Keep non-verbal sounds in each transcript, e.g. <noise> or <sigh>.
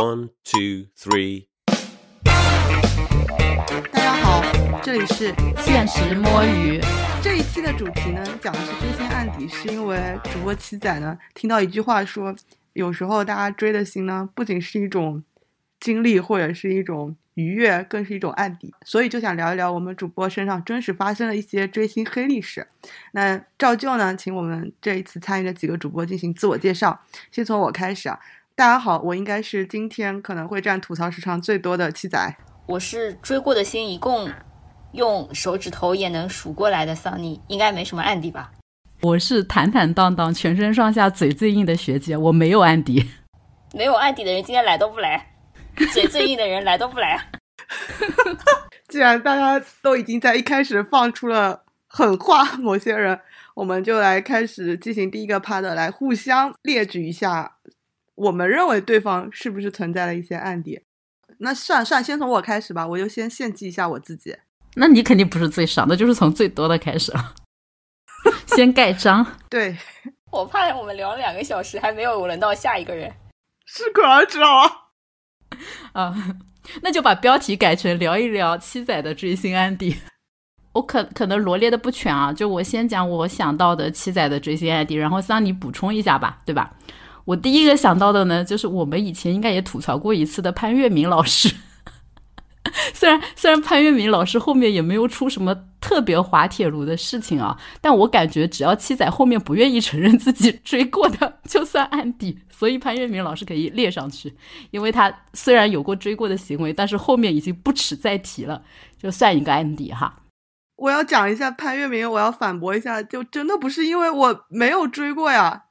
One, two, three. 大家好，这里是现实摸鱼。这一期的主题呢，讲的是追星案底，是因为主播七仔呢听到一句话说，有时候大家追的星呢，不仅是一种经历或者是一种愉悦，更是一种案底，所以就想聊一聊我们主播身上真实发生的一些追星黑历史。那照旧呢，请我们这一次参与的几个主播进行自我介绍，先从我开始啊。大家好，我应该是今天可能会占吐槽时长最多的七仔。我是追过的星一共用手指头也能数过来的桑尼，应该没什么案底吧？我是坦坦荡荡、全身上下嘴最硬的学姐，我没有案底。<laughs> 没有案底的人今天来都不来，嘴最硬的人来都不来。<laughs> <laughs> 既然大家都已经在一开始放出了狠话，某些人，我们就来开始进行第一个 part，来互相列举一下，我们认为对方是不是存在了一些案底。那算算，先从我开始吧，我就先献祭一下我自己。那你肯定不是最少，那就是从最多的开始了。<laughs> 先盖章。对，<laughs> 我怕我们聊了两个小时，还没有轮到下一个人。适可而止啊。<laughs> 啊，那就把标题改成聊一聊七仔的追星案底。我可可能罗列的不全啊，就我先讲我想到的七仔的追星案底，然后桑尼补充一下吧，对吧？我第一个想到的呢，就是我们以前应该也吐槽过一次的潘粤明老师。<laughs> 虽然虽然潘粤明老师后面也没有出什么特别滑铁卢的事情啊，但我感觉只要七仔后面不愿意承认自己追过的，<laughs> 就算案底。所以潘粤明老师可以列上去，因为他虽然有过追过的行为，但是后面已经不耻再提了，就算一个案底哈。我要讲一下潘粤明，我要反驳一下，就真的不是因为我没有追过呀，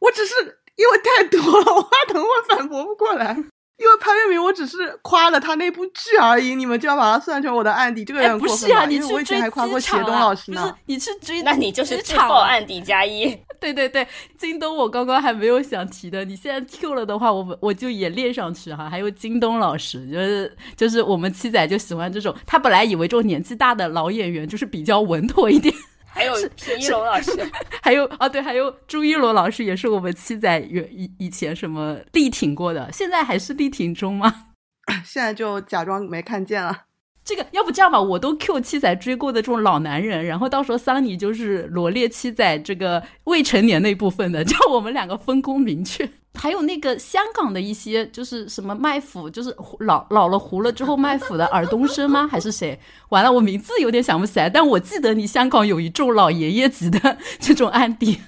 我只是因为太多了，我怕等会反驳不过来。因为潘粤明，我只是夸了他那部剧而已，你们就要把他算成我的案底，这个人不是啊？你我以前还夸过谢东老师呢，你去追，那你就是自爆案底加一。对 <laughs> 对对，京东我刚刚还没有想提的，你现在 Q 了的话，我我就也列上去哈。还有京东老师，就是就是我们七仔就喜欢这种，他本来以为这种年纪大的老演员就是比较稳妥一点。还有皮一龙老师，<laughs> 还有啊，对，还有朱一龙老师也是我们七仔以以前什么力挺过的，现在还是力挺中吗？<laughs> 现在就假装没看见了。这个要不这样吧，我都 Q 七仔追过的这种老男人，然后到时候桑尼就是罗列七仔这个未成年那部分的，叫我们两个分工明确。还有那个香港的一些，就是什么卖腐，就是老老了糊了之后卖腐的尔冬升吗？还是谁？<laughs> 完了，我名字有点想不起来，但我记得你香港有一众老爷爷级的这种案底，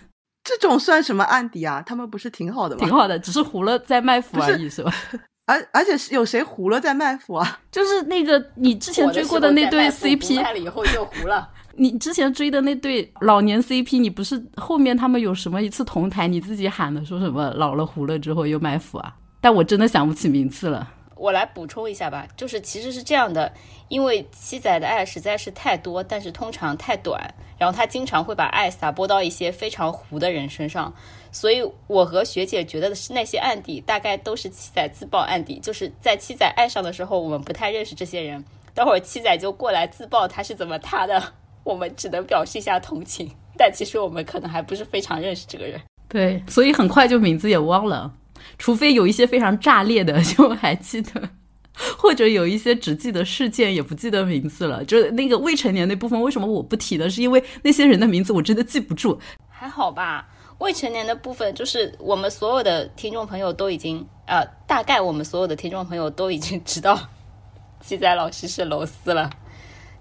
这种算什么案底啊？他们不是挺好的吗？挺好的，只是糊了在卖腐而已，是吧？而而且是有谁糊了在卖腐啊？就是那个你之前追过的那对 CP，看了以后就糊了。你之前追的那对老年 CP，你不是后面他们有什么一次同台，你自己喊的说什么老了糊了之后又卖腐啊？但我真的想不起名字了。我来补充一下吧，就是其实是这样的，因为七仔的爱实在是太多，但是通常太短，然后他经常会把爱撒播到一些非常糊的人身上，所以我和学姐觉得的是那些案底大概都是七仔自爆案底，就是在七仔爱上的时候，我们不太认识这些人，待会儿七仔就过来自爆他是怎么塌的。我们只能表示一下同情，但其实我们可能还不是非常认识这个人。对，所以很快就名字也忘了，除非有一些非常炸裂的，<laughs> 就还记得，或者有一些只记得事件也不记得名字了。就那个未成年那部分，为什么我不提呢？是因为那些人的名字我真的记不住。还好吧，未成年的部分就是我们所有的听众朋友都已经，呃，大概我们所有的听众朋友都已经知道，<laughs> 鸡仔老师是楼丝了。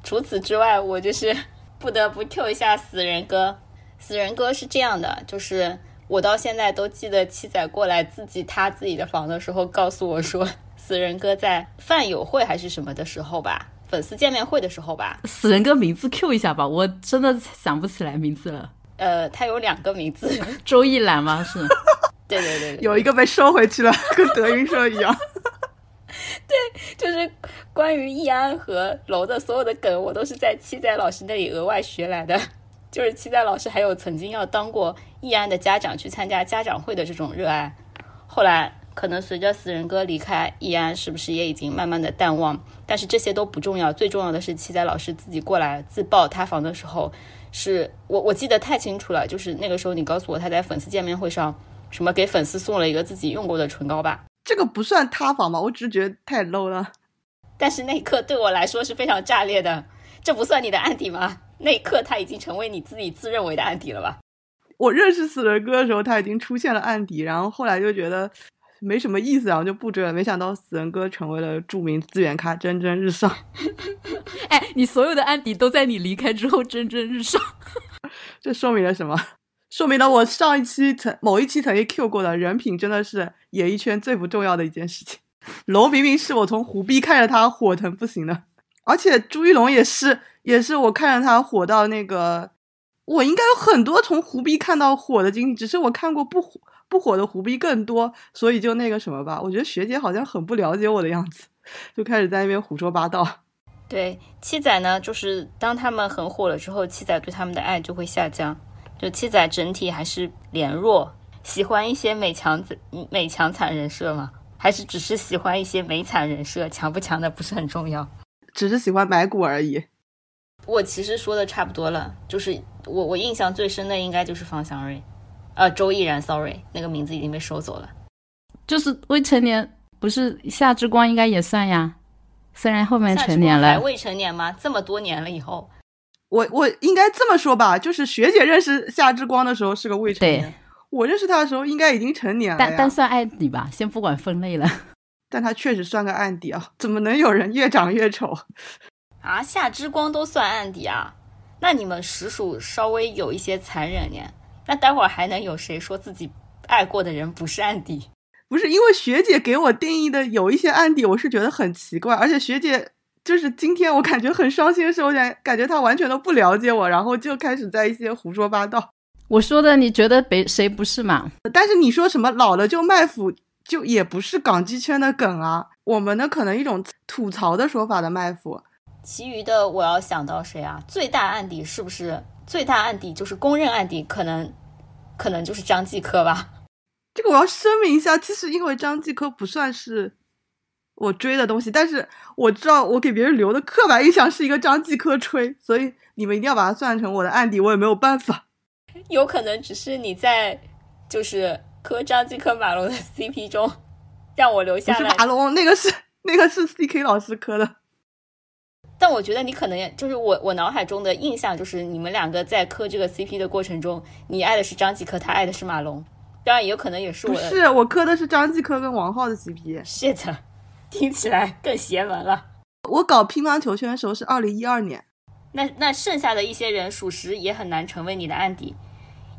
除此之外，我就是不得不 Q 一下死人哥。死人哥是这样的，就是我到现在都记得七仔过来自己他自己的房的时候，告诉我说，死人哥在饭友会还是什么的时候吧，粉丝见面会的时候吧。死人哥名字 Q 一下吧，我真的想不起来名字了。呃，他有两个名字，周一兰吗？是，<laughs> 对对对，有一个被收回去了，跟德云社一样。<laughs> 对，就是关于易安和楼的所有的梗，我都是在七仔老师那里额外学来的。<laughs> 就是七仔老师还有曾经要当过易安的家长去参加家长会的这种热爱。后来可能随着死人哥离开，易安是不是也已经慢慢的淡忘？但是这些都不重要，最重要的是七仔老师自己过来自爆塌房的时候，是我我记得太清楚了。就是那个时候你告诉我他在粉丝见面会上什么给粉丝送了一个自己用过的唇膏吧。这个不算塌房吧？我只是觉得太 low 了。但是那一刻对我来说是非常炸裂的，这不算你的案底吗？那一刻他已经成为你自己自认为的案底了吧？我认识死人哥的时候，他已经出现了案底，然后后来就觉得没什么意思，然后就不追了。没想到死人哥成为了著名资源咖，蒸蒸日上。<laughs> 哎，你所有的案底都在你离开之后蒸蒸日上，<laughs> 这说明了什么？说明了我上一期曾某一期曾经 Q 过的人品真的是演艺圈最不重要的一件事情。龙明明是我从虎逼看着他火疼不行的，而且朱一龙也是，也是我看着他火到那个，我应该有很多从胡逼看到火的经历，只是我看过不火不火的胡逼更多，所以就那个什么吧。我觉得学姐好像很不了解我的样子，就开始在那边胡说八道。对七仔呢，就是当他们很火了之后，七仔对他们的爱就会下降。就七仔整体还是脸弱，喜欢一些美强美强惨人设吗？还是只是喜欢一些美惨人设？强不强的不是很重要，只是喜欢买股而已。我其实说的差不多了，就是我我印象最深的应该就是方祥瑞，呃，周毅然，sorry，那个名字已经被收走了。就是未成年，不是夏之光应该也算呀，虽然后面成年了。还未成年吗？这么多年了以后，我我应该这么说吧，就是学姐认识夏之光的时候是个未成年。我认识他的时候应该已经成年了但但算案底吧，先不管分类了。<laughs> 但他确实算个案底啊！怎么能有人越长越丑啊？夏之光都算案底啊？那你们实属稍微有一些残忍呢。那待会儿还能有谁说自己爱过的人不是案底？不是因为学姐给我定义的有一些案底，我是觉得很奇怪。而且学姐就是今天我感觉很伤心的时候，感感觉他完全都不了解我，然后就开始在一些胡说八道。我说的，你觉得谁谁不是嘛？但是你说什么老了就卖腐，就也不是港剧圈的梗啊。我们呢可能一种吐槽的说法的卖腐。其余的我要想到谁啊？最大案底是不是最大案底就是公认案底？可能可能就是张继科吧。这个我要声明一下，其实因为张继科不算是我追的东西，但是我知道我给别人留的刻板印象是一个张继科吹，所以你们一定要把它算成我的案底，我也没有办法。有可能只是你在就是磕张继科马龙的 CP 中，让我留下来。马龙那个是那个是 CK 老师磕的，但我觉得你可能就是我我脑海中的印象就是你们两个在磕这个 CP 的过程中，你爱的是张继科，他爱的是马龙。当然也有可能也是我的，是我磕的是张继科跟王浩的 CP。shit，听起来更邪门了。我搞乒乓球圈的时候是二零一二年。那那剩下的一些人，属实也很难成为你的案底，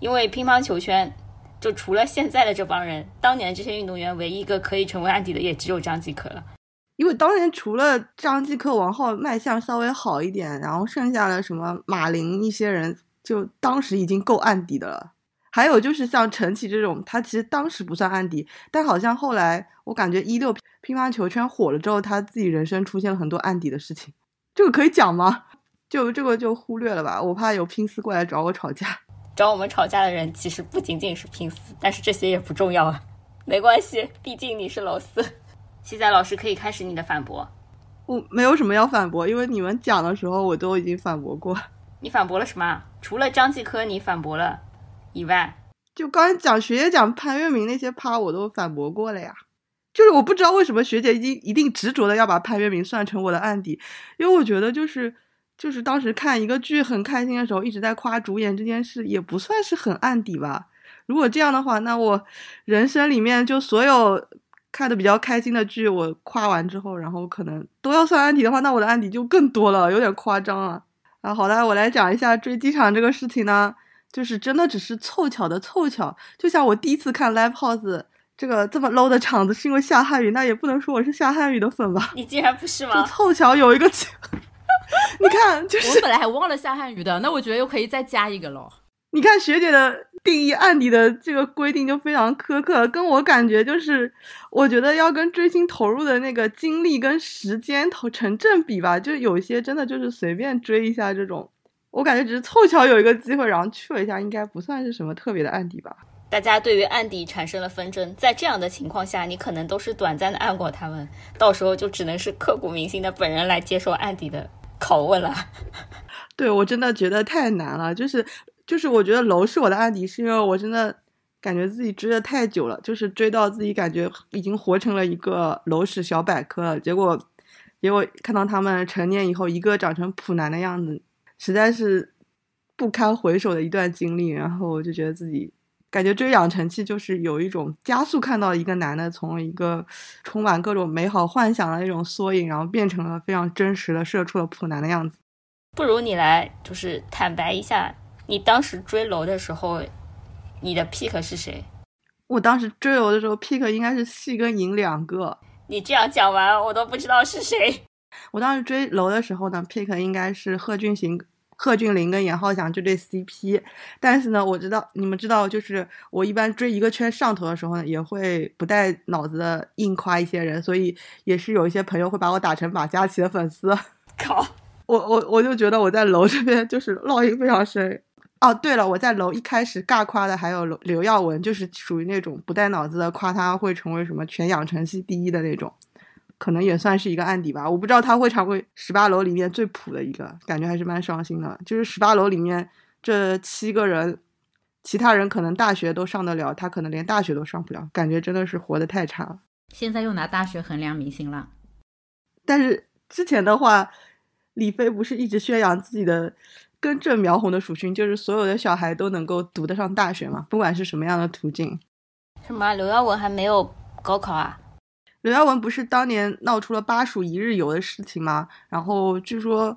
因为乒乓球圈就除了现在的这帮人，当年这些运动员唯一一个可以成为案底的，也只有张继科了。因为当年除了张继科、王浩卖相稍微好一点，然后剩下的什么马林一些人，就当时已经够案底的了。还有就是像陈琦这种，他其实当时不算案底，但好像后来我感觉一六乒乓球圈火了之后，他自己人生出现了很多案底的事情。这个可以讲吗？<laughs> 就这个就忽略了吧，我怕有拼丝过来找我吵架。找我们吵架的人其实不仅仅是拼丝，但是这些也不重要啊，没关系，毕竟你是老四。七仔老师可以开始你的反驳。我没有什么要反驳，因为你们讲的时候我都已经反驳过。你反驳了什么？除了张继科你反驳了以外，就刚才讲学姐讲潘粤明那些趴我都反驳过了呀。就是我不知道为什么学姐一定一定执着的要把潘粤明算成我的案底，因为我觉得就是。就是当时看一个剧很开心的时候，一直在夸主演这件事，也不算是很案底吧。如果这样的话，那我人生里面就所有看的比较开心的剧，我夸完之后，然后可能都要算案底的话，那我的案底就更多了，有点夸张了。啊，好的，我来讲一下追机场这个事情呢，就是真的只是凑巧的凑巧。就像我第一次看 Live House 这个这么 low 的场子，是因为夏汉宇，那也不能说我是夏汉宇的粉吧？你竟然不是吗？就 <laughs> 凑巧有一个。你看，就是我本来还忘了夏汉宇的，那我觉得又可以再加一个喽。你看学姐的定义按你的这个规定就非常苛刻，跟我感觉就是，我觉得要跟追星投入的那个精力跟时间投成正比吧。就有些真的就是随便追一下这种，我感觉只是凑巧有一个机会，然后去了一下，应该不算是什么特别的案底吧。大家对于案底产生了纷争，在这样的情况下，你可能都是短暂的按过他们，到时候就只能是刻骨铭心的本人来接受案底的。拷问了，<laughs> 对我真的觉得太难了。就是就是，我觉得楼是我的案底，是因为我真的感觉自己追的太久了，就是追到自己感觉已经活成了一个楼市小百科了。结果，结果看到他们成年以后，一个长成普男的样子，实在是不堪回首的一段经历。然后我就觉得自己感觉追养成器就是有一种加速看到一个男的从一个充满各种美好幻想的那种缩影，然后变成了非常真实的社畜的普男的样子。不如你来就是坦白一下，你当时追楼的时候。你的 pick 是谁？我当时追楼的时候，pick 应该是细跟银两个。你这样讲完，我都不知道是谁。我当时追楼的时候呢，pick 应该是贺峻行、贺峻霖跟严浩翔这对 CP。但是呢，我知道你们知道，就是我一般追一个圈上头的时候呢，也会不带脑子的硬夸一些人，所以也是有一些朋友会把我打成马嘉祺的粉丝。<laughs> 靠！我我我就觉得我在楼这边就是烙印非常深。哦，对了，我在楼一开始尬夸的还有刘刘耀文，就是属于那种不带脑子的，夸他会成为什么全养成系第一的那种，可能也算是一个案底吧。我不知道他会成为十八楼里面最普的一个，感觉还是蛮伤心的。就是十八楼里面这七个人，其他人可能大学都上得了，他可能连大学都上不了，感觉真的是活得太差了。现在又拿大学衡量明星了，但是之前的话，李飞不是一直宣扬自己的。根正苗红的属性就是所有的小孩都能够读得上大学嘛，不管是什么样的途径。什么？刘耀文还没有高考啊？刘耀文不是当年闹出了巴蜀一日游的事情吗？然后据说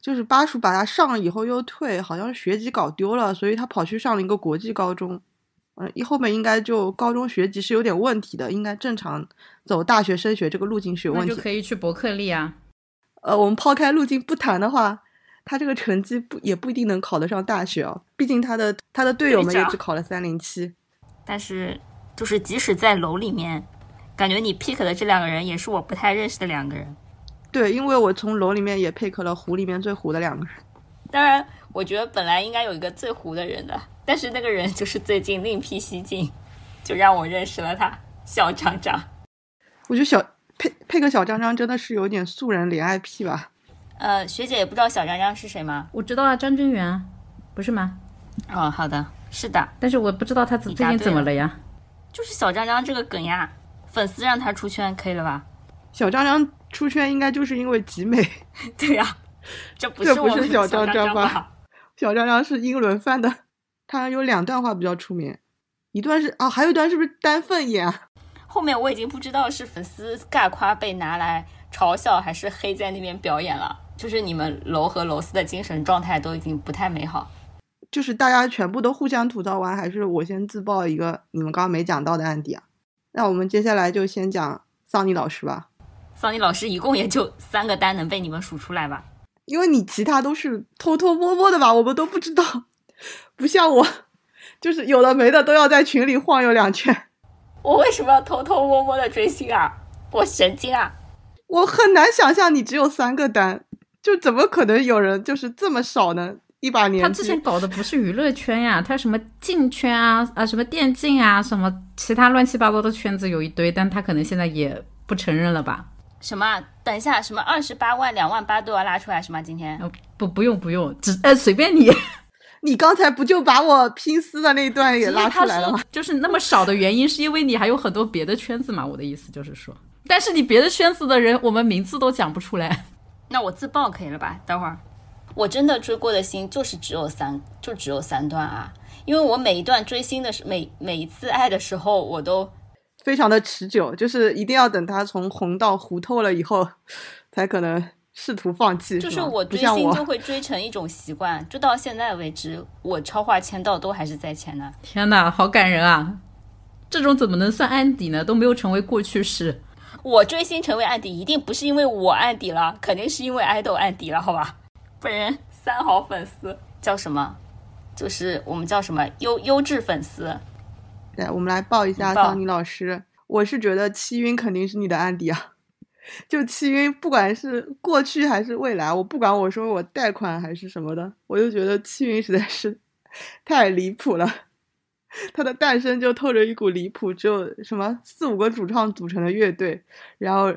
就是巴蜀把他上了以后又退，好像学籍搞丢了，所以他跑去上了一个国际高中。嗯，一后面应该就高中学籍是有点问题的，应该正常走大学升学这个路径是有问题。那就可以去伯克利啊。呃，我们抛开路径不谈的话。他这个成绩不也不一定能考得上大学哦，毕竟他的他的队友们也只考了三零七。但是，就是即使在楼里面，感觉你 pick 的这两个人也是我不太认识的两个人。对，因为我从楼里面也 pick 了湖里面最糊的两个人。当然，我觉得本来应该有一个最糊的人的，但是那个人就是最近另辟蹊径，就让我认识了他小张张。我觉得小配配个小张张真的是有点素人恋爱癖吧。呃，学姐也不知道小张张是谁吗？我知道啊，张真源，不是吗？哦，好的，是的，但是我不知道他最近怎么了呀？就是小张张这个梗呀，粉丝让他出圈可以了吧？小张张出圈应该就是因为集美。<laughs> 对呀，这不是不是小张张吧？小张张是英伦范的，他有两段话比较出名，一段是啊，还有一段是不是丹凤眼？后面我已经不知道是粉丝尬夸被拿来嘲笑，还是黑在那边表演了。就是你们楼和楼四的精神状态都已经不太美好，就是大家全部都互相吐槽完，还是我先自曝一个你们刚刚没讲到的案底啊？那我们接下来就先讲桑尼老师吧。桑尼老师一共也就三个单能被你们数出来吧？因为你其他都是偷偷摸摸的吧，我们都不知道，不像我，就是有的没的都要在群里晃悠两圈。我为什么要偷偷摸摸的追星啊？我神经啊！我很难想象你只有三个单。就怎么可能有人就是这么少呢？一把年纪，他之前搞的不是娱乐圈呀，他什么竞圈啊啊，什么电竞啊，什么其他乱七八糟的圈子有一堆，但他可能现在也不承认了吧？什么？等一下，什么二十八万、两万八都要拉出来是吗？今天？不，不用，不用，只呃随便你。<laughs> 你刚才不就把我拼丝的那段也拉出来了吗？<laughs> 就是那么少的原因，是因为你还有很多别的圈子嘛？我的意思就是说，但是你别的圈子的人，我们名字都讲不出来。那我自爆可以了吧？等会儿，我真的追过的星就是只有三，就只有三段啊！因为我每一段追星的时，每每一次爱的时候，我都非常的持久，就是一定要等他从红到糊透了以后，才可能试图放弃。就是我追星就会追成一种习惯，就到现在为止，我超话签到都还是在签的。天哪，好感人啊！这种怎么能算案底呢？都没有成为过去式。我追星成为案底，一定不是因为我案底了，肯定是因为爱豆案底了，好吧？本人三好粉丝叫什么？就是我们叫什么优优质粉丝。对，我们来报一下桑尼老师。我是觉得七晕肯定是你的案底啊，<laughs> 就七晕，不管是过去还是未来，我不管我说我贷款还是什么的，我就觉得七晕实在是太离谱了。<laughs> 它的诞生就透着一股离谱，只有什么四五个主创组成的乐队，然后，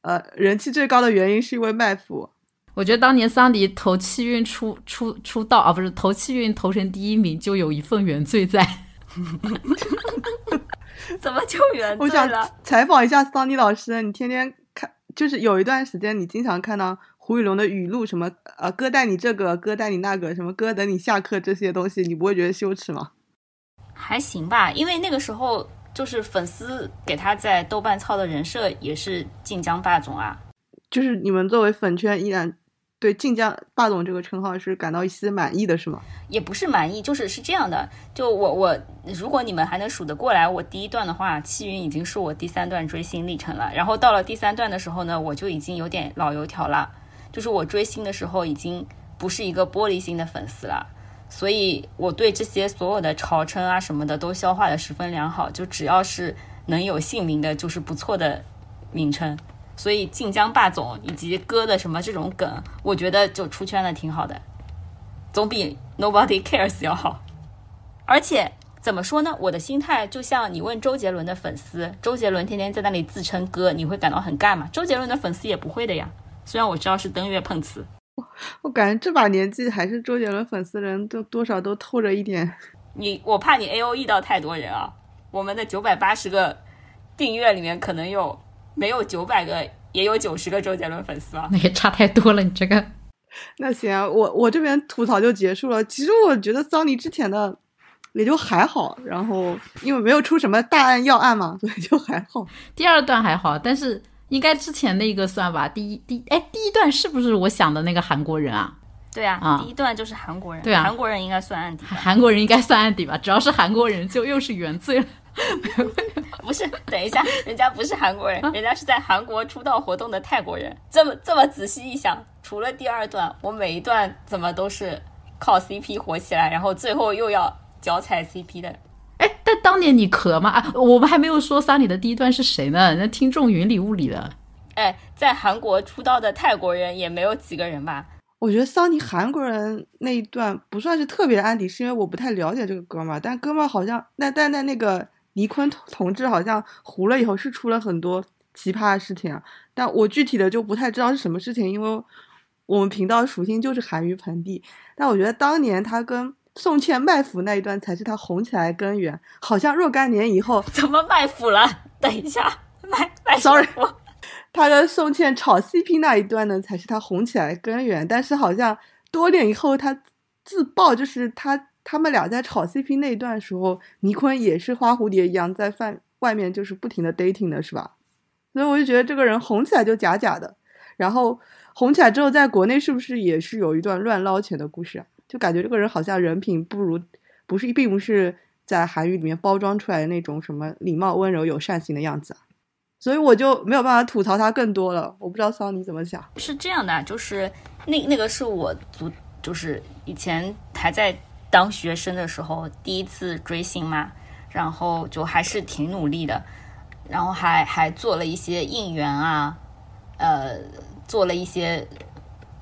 呃，人气最高的原因是因为麦麸。我觉得当年桑迪投气运出出出道啊，不是投气运投成第一名，就有一份原罪在。<laughs> 怎么就原我想罪了？采访一下桑迪老师，你天天看，就是有一段时间你经常看到胡宇龙的语录，什么呃哥带你这个，哥带你那个，什么哥等你下课这些东西，你不会觉得羞耻吗？还行吧，因为那个时候就是粉丝给他在豆瓣操的人设也是晋江霸总啊。就是你们作为粉圈依然对晋江霸总这个称号是感到一丝满意的，是吗？也不是满意，就是是这样的。就我我，如果你们还能数得过来，我第一段的话，气云已经是我第三段追星历程了。然后到了第三段的时候呢，我就已经有点老油条了。就是我追星的时候，已经不是一个玻璃心的粉丝了。所以我对这些所有的潮称啊什么的都消化的十分良好。就只要是能有姓名的，就是不错的名称。所以晋江霸总以及哥的什么这种梗，我觉得就出圈了挺好的。总比 Nobody Cares 要好。而且怎么说呢？我的心态就像你问周杰伦的粉丝，周杰伦天天在那里自称哥，你会感到很尬吗？周杰伦的粉丝也不会的呀。虽然我知道是登月碰瓷，我感觉这把年纪还是周杰伦粉丝人都多少都透着一点。你我怕你 A O E 到太多人啊。我们的九百八十个订阅里面，可能有没有九百个，也有九十个周杰伦粉丝啊。<laughs> 那也差太多了，你这个。那行啊，我我这边吐槽就结束了。其实我觉得桑尼之前的也就还好，然后因为没有出什么大案要案嘛，<laughs> 所以就还好。第二段还好，但是应该之前那个算吧。第一第哎，第一段是不是我想的那个韩国人啊？对啊，啊第一段就是韩国人，对啊韩国人应该算案底。韩国人应该算案底吧？只要是韩国人，就又是原罪了。<laughs> 不是，等一下，人家不是韩国人，人家是在韩国出道活动的泰国人。这么这么仔细一想，除了第二段，我每一段怎么都是靠 CP 火起来，然后最后又要脚踩 CP 的。哎，但当年你咳吗？啊，我们还没有说桑尼的第一段是谁呢？那听众云里雾里的。哎，在韩国出道的泰国人也没有几个人吧？我觉得桑尼韩国人那一段不算是特别的安迪，是因为我不太了解这个哥们儿。但哥们儿好像，那但但那个倪坤同志好像糊了以后是出了很多奇葩的事情啊。但我具体的就不太知道是什么事情，因为我们频道属性就是韩娱盆地。但我觉得当年他跟宋茜卖腐那一段才是他红起来的根源。好像若干年以后，怎么卖腐了？等一下，卖卖 Sorry <laughs> 他跟宋茜炒 CP 那一段呢，才是他红起来的根源。但是好像多年以后，他自曝就是他他们俩在炒 CP 那一段时候，倪坤也是花蝴蝶一样在饭外面就是不停的 dating 的，是吧？所以我就觉得这个人红起来就假假的，然后红起来之后，在国内是不是也是有一段乱捞钱的故事啊？就感觉这个人好像人品不如，不是并不是在韩语里面包装出来的那种什么礼貌、温柔、有善心的样子啊。所以我就没有办法吐槽他更多了。我不知道桑尼怎么想。是这样的，就是那那个是我足，就是以前还在当学生的时候第一次追星嘛，然后就还是挺努力的，然后还还做了一些应援啊，呃，做了一些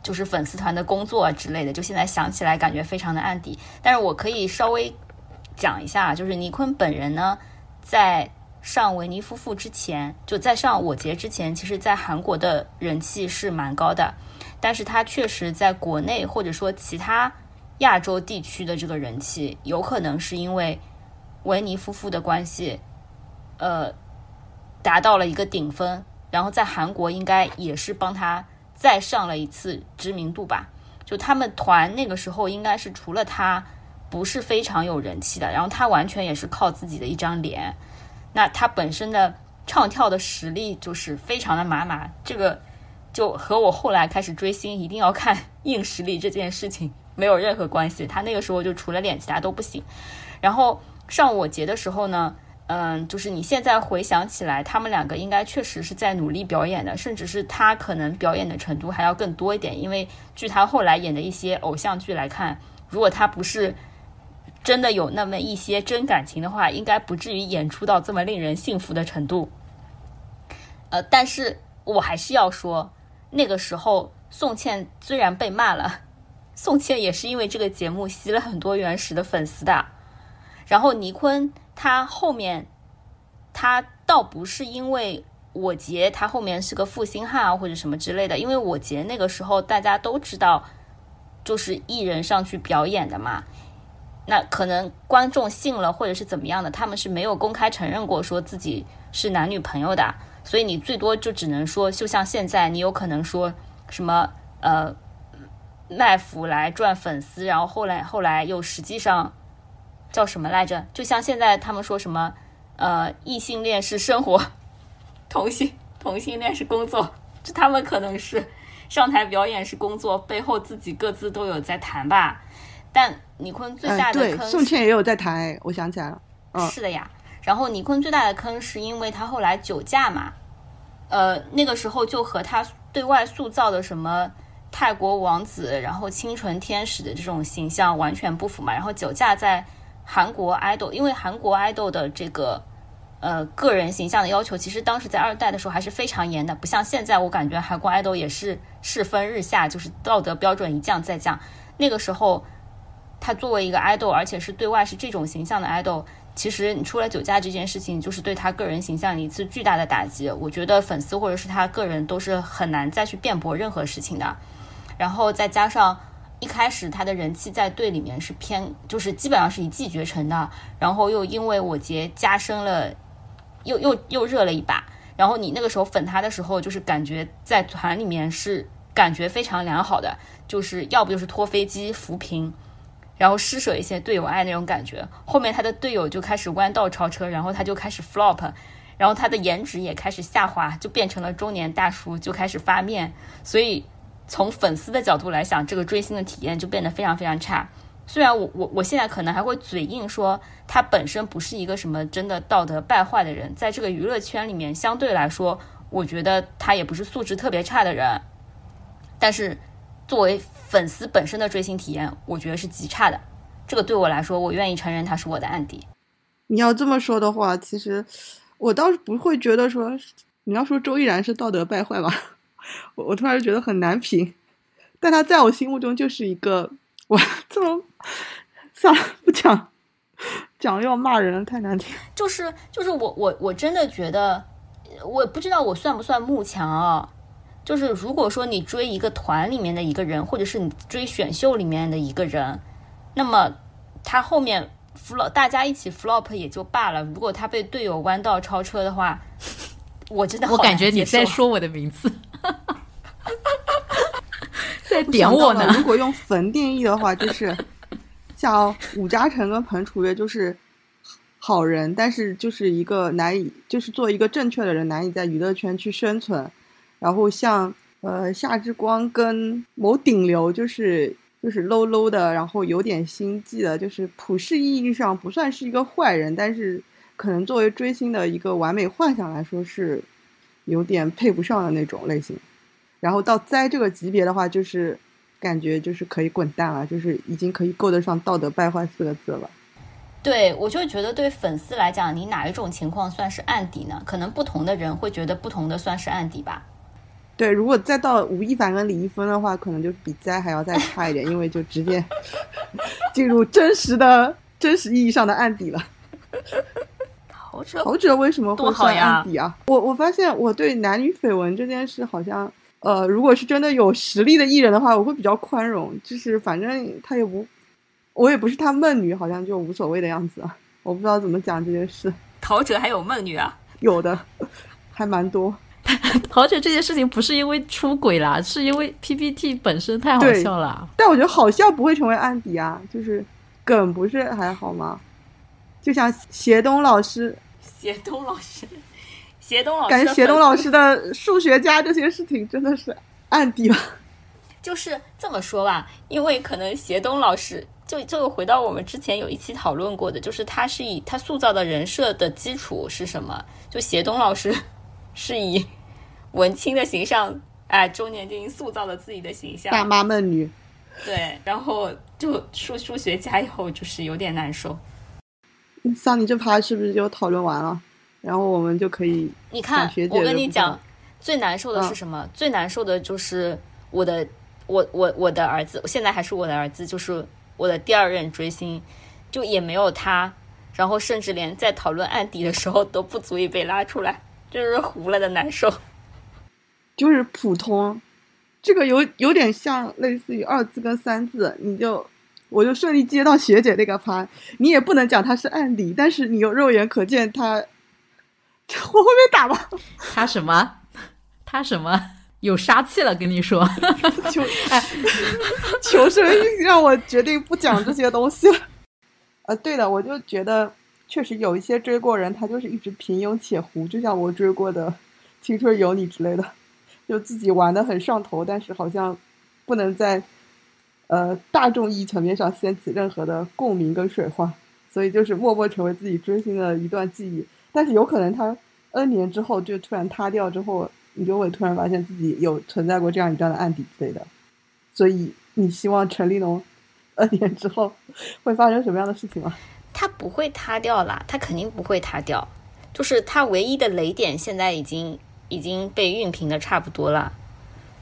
就是粉丝团的工作之类的，就现在想起来感觉非常的暗底。但是我可以稍微讲一下，就是倪坤本人呢，在上维尼夫妇之前，就在上我节之前，其实在韩国的人气是蛮高的，但是他确实在国内或者说其他亚洲地区的这个人气，有可能是因为维尼夫妇的关系，呃，达到了一个顶峰，然后在韩国应该也是帮他再上了一次知名度吧。就他们团那个时候应该是除了他不是非常有人气的，然后他完全也是靠自己的一张脸。那他本身的唱跳的实力就是非常的麻麻，这个就和我后来开始追星一定要看硬实力这件事情没有任何关系。他那个时候就除了脸，其他都不行。然后上我节的时候呢，嗯，就是你现在回想起来，他们两个应该确实是在努力表演的，甚至是他可能表演的程度还要更多一点，因为据他后来演的一些偶像剧来看，如果他不是真的有那么一些真感情的话，应该不至于演出到这么令人信服的程度。呃，但是我还是要说，那个时候宋茜虽然被骂了，宋茜也是因为这个节目吸了很多原始的粉丝的。然后倪坤他后面，他倒不是因为我杰他后面是个负心汉啊或者什么之类的，因为我杰那个时候大家都知道，就是艺人上去表演的嘛。那可能观众信了，或者是怎么样的，他们是没有公开承认过说自己是男女朋友的，所以你最多就只能说，就像现在，你有可能说什么呃卖腐来赚粉丝，然后后来后来又实际上叫什么来着？就像现在他们说什么呃异性恋是生活，<laughs> 同性同性恋是工作，就他们可能是上台表演是工作，背后自己各自都有在谈吧。但倪坤最大的坑宋茜也有在谈，我想起来了，嗯是的呀。然后倪坤最大的坑是因为他后来酒驾嘛，呃，那个时候就和他对外塑造的什么泰国王子，然后清纯天使的这种形象完全不符嘛。然后酒驾在韩国 idol，因为韩国 idol 的这个呃个人形象的要求，其实当时在二代的时候还是非常严的，不像现在，我感觉韩国 idol 也是世风日下，就是道德标准一降再降。那个时候，他作为一个 idol，而且是对外是这种形象的 idol，其实你出了酒驾这件事情，就是对他个人形象一次巨大的打击。我觉得粉丝或者是他个人都是很难再去辩驳任何事情的。然后再加上一开始他的人气在队里面是偏，就是基本上是一骑绝尘的，然后又因为我杰加深了，又又又热了一把。然后你那个时候粉他的时候，就是感觉在团里面是感觉非常良好的，就是要不就是拖飞机扶贫，然后施舍一些队友爱那种感觉。后面他的队友就开始弯道超车，然后他就开始 flop，然后他的颜值也开始下滑，就变成了中年大叔，就开始发面。所以从粉丝的角度来想，这个追星的体验就变得非常非常差。虽然我我我现在可能还会嘴硬说他本身不是一个什么真的道德败坏的人，在这个娱乐圈里面相对来说，我觉得他也不是素质特别差的人。但是作为粉丝本身的追星体验，我觉得是极差的。这个对我来说，我愿意承认他是我的案底。你要这么说的话，其实我倒是不会觉得说你要说周依然是道德败坏吧，<laughs> 我我突然觉得很难评，但他在我心目中就是一个我这么算了不讲，讲了要骂人，太难听。就是就是我我我真的觉得，我不知道我算不算慕强啊。就是如果说你追一个团里面的一个人，或者是你追选秀里面的一个人，那么他后面 flop 大家一起 flop 也就罢了。如果他被队友弯道超车的话，<laughs> 我真的好我感觉你在 <laughs> 说我的名字，<laughs> 在点我呢。如果用粉定义的话，就是像武嘉成跟彭楚月就是好人，但是就是一个难以，就是做一个正确的人难以在娱乐圈去生存。然后像呃夏之光跟某顶流就是就是 low low 的，然后有点心计的，就是普世意义上不算是一个坏人，但是可能作为追星的一个完美幻想来说是有点配不上的那种类型。然后到灾这个级别的话，就是感觉就是可以滚蛋了，就是已经可以够得上道德败坏四个字了。对，我就觉得对粉丝来讲，你哪一种情况算是案底呢？可能不同的人会觉得不同的算是案底吧。对，如果再到吴亦凡跟李易峰的话，可能就比灾还要再差一点，因为就直接 <laughs> 进入真实的、真实意义上的案底了。陶喆陶喆为什么会算案底啊？我我发现我对男女绯闻这件事好像，呃，如果是真的有实力的艺人的话，我会比较宽容，就是反正他也不，我也不是他梦女，好像就无所谓的样子啊。我不知道怎么讲这件事，陶喆还有梦女啊？有的还蛮多。<laughs> 陶喆这件事情不是因为出轨啦，是因为 PPT 本身太好笑了。但我觉得好笑不会成为案底啊，就是梗不是还好吗？就像协 <laughs> 东老师，协东老师，协东老师，感觉协东老师的数学家这些事情真的是案底了。<laughs> 就是这么说吧，因为可能协东老师就就回到我们之前有一期讨论过的，就是他是以他塑造的人设的基础是什么？就协东老师是以文青的形象，哎，中年精英塑造了自己的形象，大妈闷女，对，然后就数数学家以后就是有点难受。像你这趴是不是就讨论完了？然后我们就可以你看我跟你讲，最难受的是什么？最难受的就是我的，我我我的儿子，现在还是我的儿子，就是我的第二任追星，就也没有他，然后甚至连在讨论案底的时候都不足以被拉出来，就是糊了的难受。就是普通，这个有有点像类似于二字跟三字，你就我就顺利接到学姐那个趴。你也不能讲他是案底，但是你有肉眼可见他，<laughs> 我会被打吧？他什么？他什么？有杀气了？跟你说，<laughs> 求哎，求生欲让我决定不讲这些东西了。呃，对的，我就觉得确实有一些追过人，他就是一直平庸且糊，就像我追过的《青春有你》之类的，就自己玩的很上头，但是好像不能在呃大众意义层面上掀起任何的共鸣跟水花，所以就是默默成为自己追星的一段记忆。但是有可能他 N 年之后就突然塌掉之后。你就会突然发现自己有存在过这样一段的案底之类的，所以你希望陈立农 <laughs> N 年之后 <laughs> 会发生什么样的事情吗？他不会塌掉啦，他肯定不会塌掉。就是他唯一的雷点现在已经已经被熨平的差不多了，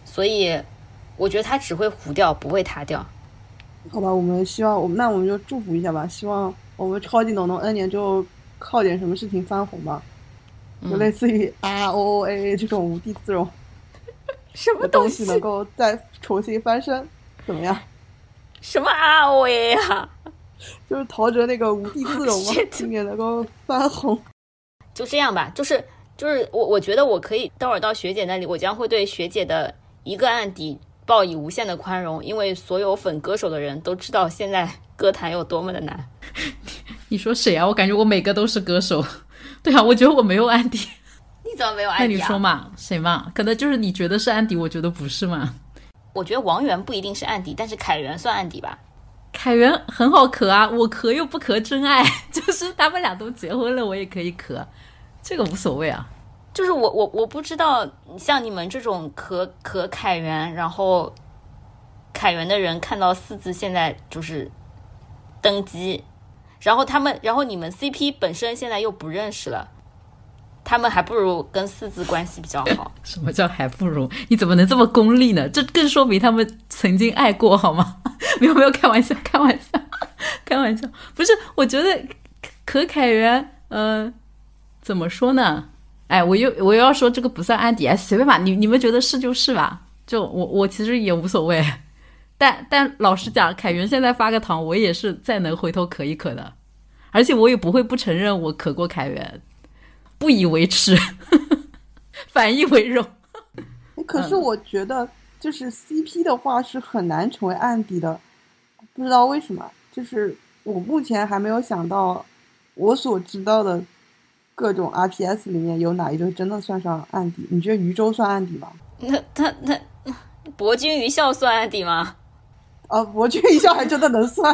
所以我觉得它只会糊掉，不会塌掉。好吧，我们希望我们那我们就祝福一下吧，希望我们超级农农 N 年之后靠点什么事情翻红吧。就类似于 R O A 这种无地自容，<laughs> 什么东西能够再重新翻身？怎么样？什么 R O A 啊？就是陶喆那个无地自容嘛，<laughs> 今年能够翻红。就这样吧，就是就是我我觉得我可以待会儿到学姐那里，我将会对学姐的一个案底报以无限的宽容，因为所有粉歌手的人都知道现在歌坛有多么的难。<laughs> 你说谁啊？我感觉我每个都是歌手。对啊，我觉得我没有案底。<laughs> 你怎么没有案底、啊？那你说嘛，谁嘛？可能就是你觉得是案底，我觉得不是嘛。我觉得王源不一定是案底，但是凯源算案底吧。凯源很好磕啊，我磕又不磕真爱，<laughs> 就是他们俩都结婚了，我也可以磕，这个无所谓啊。就是我我我不知道，像你们这种可可凯源，然后凯源的人看到四字现在就是登基。然后他们，然后你们 CP 本身现在又不认识了，他们还不如跟四字关系比较好。<laughs> 什么叫还不如？你怎么能这么功利呢？这更说明他们曾经爱过，好吗？<laughs> 没有没有，开玩笑，开玩笑，开玩笑。不是，我觉得可凯源，嗯，怎么说呢？哎，我又我又要说这个不算案底，哎，随便吧，你你们觉得是就是吧？就我我其实也无所谓。但但老实讲，凯源现在发个糖，我也是再能回头可一可的，而且我也不会不承认我可过凯源，不以为耻，<laughs> 反以为荣。可是我觉得，就是 CP 的话是很难成为案底的，不知道为什么。就是我目前还没有想到，我所知道的各种 RPS 里面有哪一对真的算上案底？你觉得余舟算案底吗？那他那博君一笑算案底吗？啊，博君一笑还真的能算，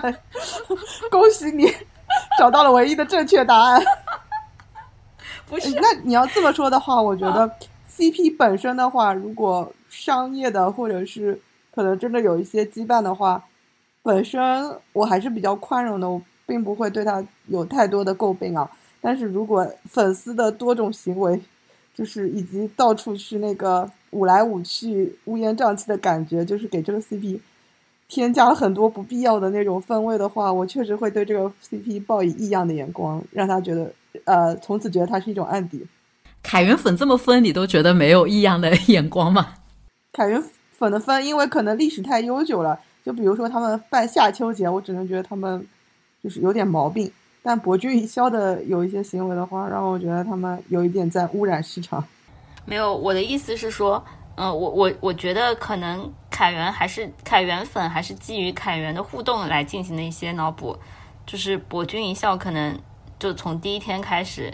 <laughs> 恭喜你找到了唯一的正确答案。<laughs> 不是，那你要这么说的话，我觉得 CP 本身的话，如果商业的或者是可能真的有一些羁绊的话，本身我还是比较宽容的，我并不会对他有太多的诟病啊。但是如果粉丝的多种行为，就是以及到处去那个舞来舞去、乌烟瘴气的感觉，就是给这个 CP。添加了很多不必要的那种氛围的话，我确实会对这个 CP 抱以异样的眼光，让他觉得，呃，从此觉得他是一种案底。凯源粉这么分，你都觉得没有异样的 <laughs> 眼光吗？凯源粉的分，因为可能历史太悠久了，就比如说他们办夏秋节，我只能觉得他们就是有点毛病。但博君一笑的有一些行为的话，让我觉得他们有一点在污染市场。<laughs> 没有，我的意思是说。嗯，我我我觉得可能凯源还是凯源粉，还是基于凯源的互动来进行的一些脑补，就是博君一笑可能就从第一天开始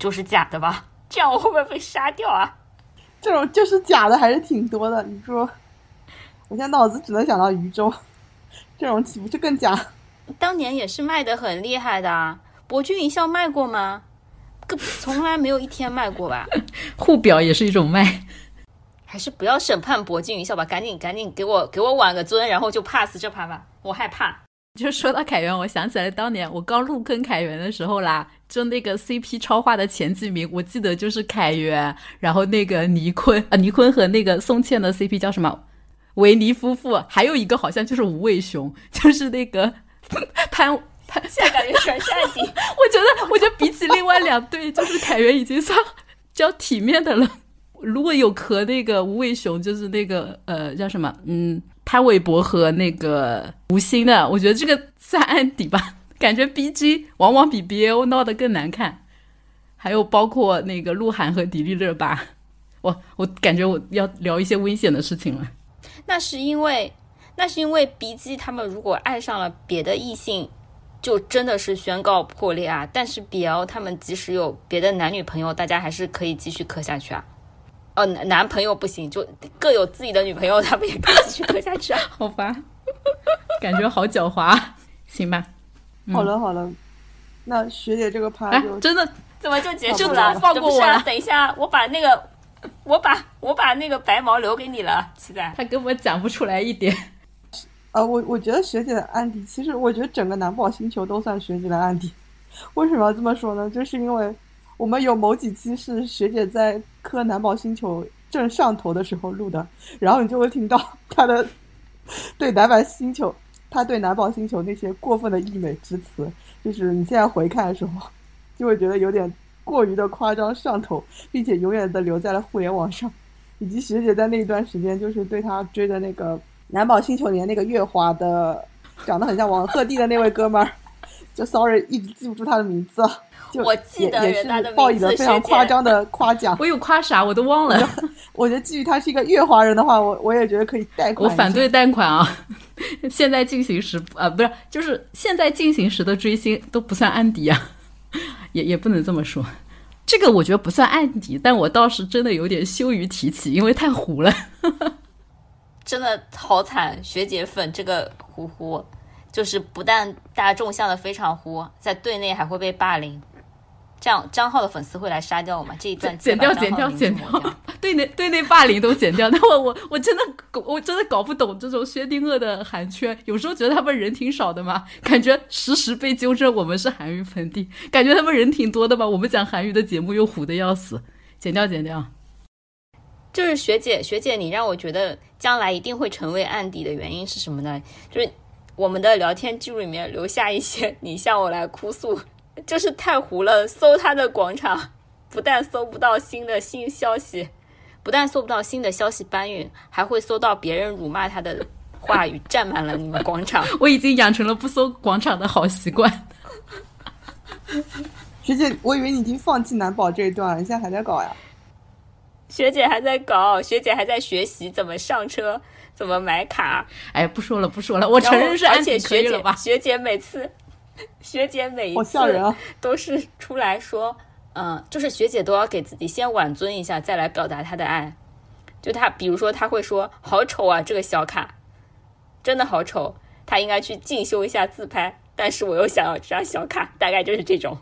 就是假的吧？这样我会不会被杀掉啊？<laughs> 这种就是假的还是挺多的。你说，我现在脑子只能想到渝州，这种岂不是更假？当年也是卖的很厉害的啊，博君一笑卖过吗？从来没有一天卖过吧？<laughs> 互表也是一种卖。还是不要审判博君一笑吧，赶紧赶紧给我给我挽个尊，然后就 pass 这盘吧，我害怕。就说到凯源，我想起来当年我刚入坑凯源的时候啦，就那个 CP 超话的前几名，我记得就是凯源，然后那个倪坤啊，倪坤和那个宋茜的 CP 叫什么？维尼夫妇，还有一个好像就是无畏熊，就是那个 <laughs> 潘潘。现在感觉全是案底。<laughs> 我觉得，我觉得比起另外两对，就是凯源已经算较体面的了。如果有和那个无尾熊，就是那个呃叫什么？嗯，潘玮柏和那个吴昕的，我觉得这个算案底吧。<laughs> 感觉 B G 往往比 B O 闹得更难看。还有包括那个鹿晗和迪丽热巴，我我感觉我要聊一些危险的事情了。那是因为，那是因为 B G 他们如果爱上了别的异性，就真的是宣告破裂啊。但是 B L 他们即使有别的男女朋友，大家还是可以继续磕下去啊。哦，男男朋友不行，就各有自己的女朋友，他们也可以继续磕下去啊。<laughs> 好吧，感觉好狡猾。行吧，<laughs> 好了好了，那学姐这个趴哎就，真的怎么就结束了？放过我了等一下，我把那个，我把我把那个白毛留给你了，七仔。他根本讲不出来一点。呃，我我觉得学姐的案底，其实我觉得整个南宝星球都算学姐的案底。<laughs> 为什么要这么说呢？就是因为我们有某几期是学姐在磕南宝星球正上头的时候录的，然后你就会听到 <laughs> 她的对南宝星球，她对南宝星球那些过分的溢美之词，就是你现在回看的时候，就会觉得有点过于的夸张上头，并且永远的留在了互联网上。以及学姐在那一段时间，就是对她追的那个男宝星球里面那个月华的，长得很像王鹤棣的那位哥们儿，就 sorry 一直记不住他的名字，就我记得也是报以了非常夸张的夸奖。<laughs> 我有夸啥我都忘了，<laughs> 我觉得基于他是一个月华人的话，我我也觉得可以贷款。我反对贷款啊！<laughs> 现在进行时啊，不是，就是现在进行时的追星都不算案底啊，也也不能这么说。这个我觉得不算案底，但我倒是真的有点羞于提起，因为太糊了。真的好惨，学姐粉这个呼呼，就是不但大众向的非常呼，在队内还会被霸凌。这样张浩的粉丝会来杀掉我吗？这一段剪掉，剪掉，剪掉，对内对内霸凌都剪掉。那我我我真的我真的搞不懂这种薛定谔的韩圈，有时候觉得他们人挺少的嘛，感觉时时被纠正我们是韩语粉地，感觉他们人挺多的吧，我们讲韩语的节目又糊的要死，剪掉剪掉。就是学姐学姐，你让我觉得将来一定会成为案底的原因是什么呢？就是我们的聊天记录里面留下一些你向我来哭诉。<laughs> 就是太糊了，搜他的广场，不但搜不到新的新消息，不但搜不到新的消息搬运，还会搜到别人辱骂他的话语，占满了你们广场。<laughs> 我已经养成了不搜广场的好习惯。<laughs> 学姐，我以为你已经放弃难保这一段了，你现在还在搞呀？学姐还在搞，学姐还在学习怎么上车，怎么买卡。哎，不说了，不说了，我承认是而案底，可且学姐以了吧？学姐每次。<laughs> 学姐每一次吓人啊！都是出来说，嗯，就是学姐都要给自己先挽尊一下，再来表达她的爱。就她，比如说，她会说：“好丑啊，这个小卡，真的好丑。”她应该去进修一下自拍。但是我又想要这张小卡，大概就是这种。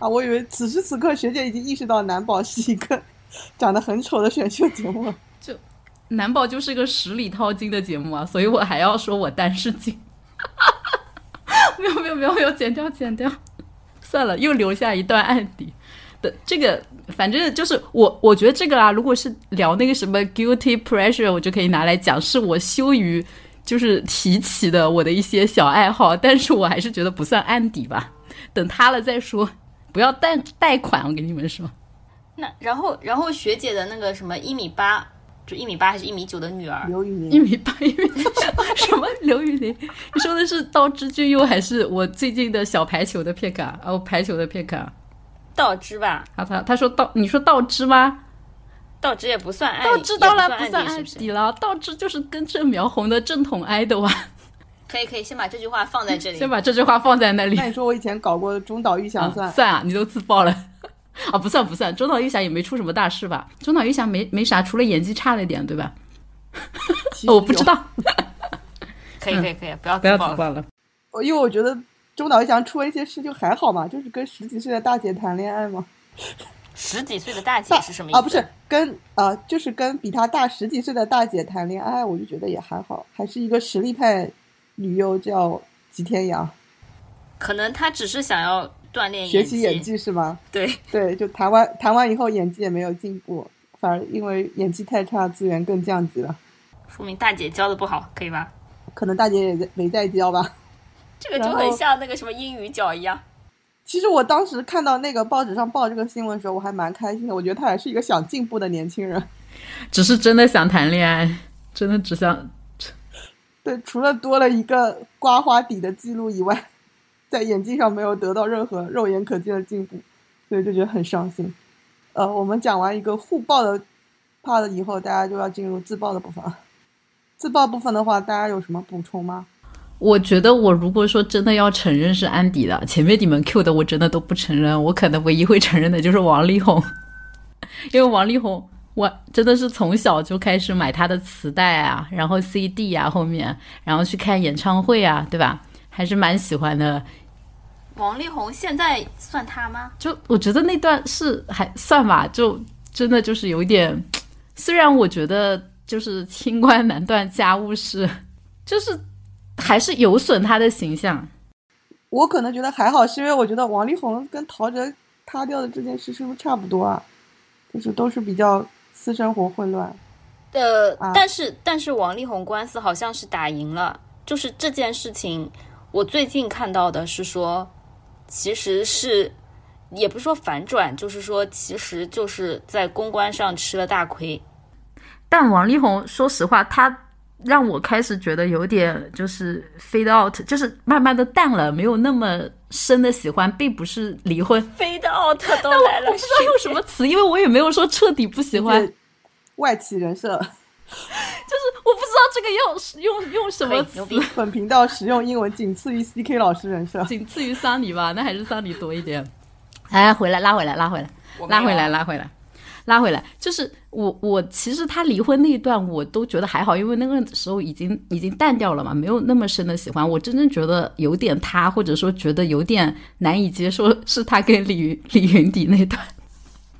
啊，我以为此时此刻学姐已经意识到男宝是一个 <laughs> 长得很丑的选秀节目。就难保就是个十里淘金的节目啊，所以我还要说我单是金。<laughs> 没有没有没有没有，剪掉剪掉，算了，又留下一段案底的这个，反正就是我我觉得这个啊，如果是聊那个什么 guilty pressure，我就可以拿来讲，是我羞于就是提起的我的一些小爱好，但是我还是觉得不算案底吧，等塌了再说，不要贷贷款，我跟你们说。那然后然后学姐的那个什么一米八，就一米八还是一米九的女儿，刘雨宁，一米八，一米九，<laughs> 什么刘雨宁？你说的是道之俊佑还是我最近的小排球的片卡？哦，排球的片卡。道之吧？啊他他说道，你说道之吗？道之也不算爱，道之当然不算不案是了，道之就是根正苗红的正统爱豆啊。可以可以，先把这句话放在这里。先把这句话放在那里。那你说我以前搞过中岛裕翔算？啊算啊，你都自爆了。<laughs> 啊，不算不算，中岛裕翔也没出什么大事吧？中岛裕翔没没啥，除了演技差了一点，对吧？其实 <laughs> 我不知道，<laughs> 可以可以可以，不要不要自爆了。自爆了。有，因为我觉得中岛裕翔出了一些事就还好嘛，就是跟十几岁的大姐谈恋爱嘛。十几岁的大姐是什么意思？啊，不是跟啊、就是跟比他大十几岁的大姐谈恋爱，我就觉得也还好，还是一个实力派女优叫吉田羊，可能他只是想要锻炼学习演技。是吗？对，对，就谈完谈完以后演技也没有进步，反而因为演技太差，资源更降级了。说明大姐教的不好，可以吧？可能大姐也在没在教吧。这个就很像那个什么英语角一样。其实我当时看到那个报纸上报这个新闻的时候，我还蛮开心的。我觉得他还是一个想进步的年轻人。<laughs> 只是真的想谈恋爱，真的只想对，除了多了一个刮花底的记录以外，在演技上没有得到任何肉眼可见的进步，所以就觉得很伤心。呃，我们讲完一个互爆的 part 以后，大家就要进入自爆的部分。自爆部分的话，大家有什么补充吗？我觉得我如果说真的要承认是安迪的，前面你们 Q 的我真的都不承认，我可能唯一会承认的就是王力宏，<laughs> 因为王力宏我真的是从小就开始买他的磁带啊，然后 CD 啊，后面然后去看演唱会啊，对吧？还是蛮喜欢的。王力宏现在算他吗？就我觉得那段是还算吧，就 <laughs> 真的就是有点，虽然我觉得就是清官难断家务事，<laughs> 就是。还是有损他的形象。我可能觉得还好，是因为我觉得王力宏跟陶喆塌掉的这件事是不是差不多啊？就是都是比较私生活混乱。呃，但是但是王力宏官司好像是打赢了，就是这件事情，我最近看到的是说，其实是也不是说反转，就是说其实就是在公关上吃了大亏。但王力宏说实话，他。让我开始觉得有点就是 fade out，就是慢慢的淡了，没有那么深的喜欢，并不是离婚 fade out 都来了，我不知道用什么词，因为我也没有说彻底不喜欢外企人设，<laughs> 就是我不知道这个要用用什么词。本频道使用英文仅次于 CK 老师人设，仅次于桑尼吧，那还是桑尼多一点。哎，回来拉回来拉回来拉回来拉回来。拉回来，就是我我其实他离婚那一段我都觉得还好，因为那个时候已经已经淡掉了嘛，没有那么深的喜欢。我真正觉得有点他，或者说觉得有点难以接受，是他跟李李云迪那段，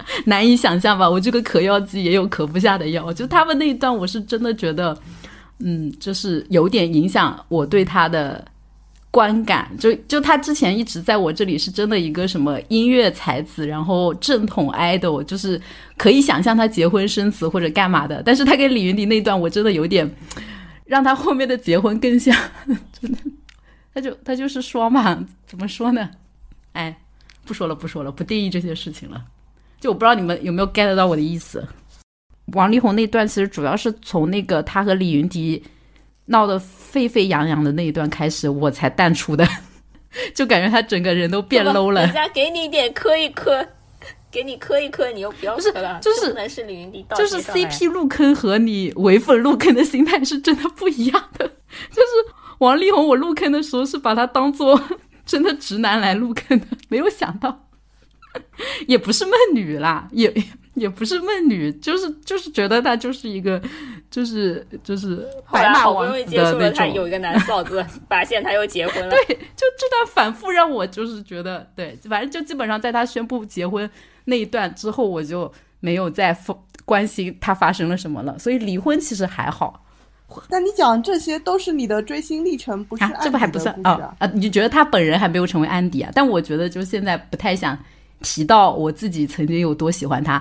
<laughs> 难以想象吧？我这个嗑药机也有嗑不下的药，就他们那一段，我是真的觉得，嗯，就是有点影响我对他的。观感就就他之前一直在我这里是真的一个什么音乐才子，然后正统 idol，就是可以想象他结婚生子或者干嘛的。但是他跟李云迪那段，我真的有点让他后面的结婚更像，<laughs> 真的，他就他就是双嘛，怎么说呢？哎，不说了不说了，不定义这些事情了。就我不知道你们有没有 get 到我的意思。王力宏那段其实主要是从那个他和李云迪。闹得沸沸扬扬的那一段开始，我才淡出的，<laughs> 就感觉他整个人都变 low 了。人家给你一点磕一磕，给你磕一磕，你又不要磕了。就是不能是李云迪，就是 CP 入坑和你唯粉入坑的心态是真的不一样的。<laughs> 就是王力宏，我入坑的时候是把他当做 <laughs> 真的直男来入坑的，没有想到，<laughs> 也不是闷女啦，也。也不是闷女，就是就是觉得他就是一个，就是就是白马王子的那种。有一个男嫂子，<laughs> 发现他又结婚了。对，就这段反复让我就是觉得，对，反正就基本上在他宣布结婚那一段之后，我就没有再关心他发生了什么了。所以离婚其实还好。<laughs> 那你讲这些都是你的追星历程，不是？这不还不算啊啊！你觉得他本人还没有成为安迪啊？但我觉得就现在不太想。提到我自己曾经有多喜欢他，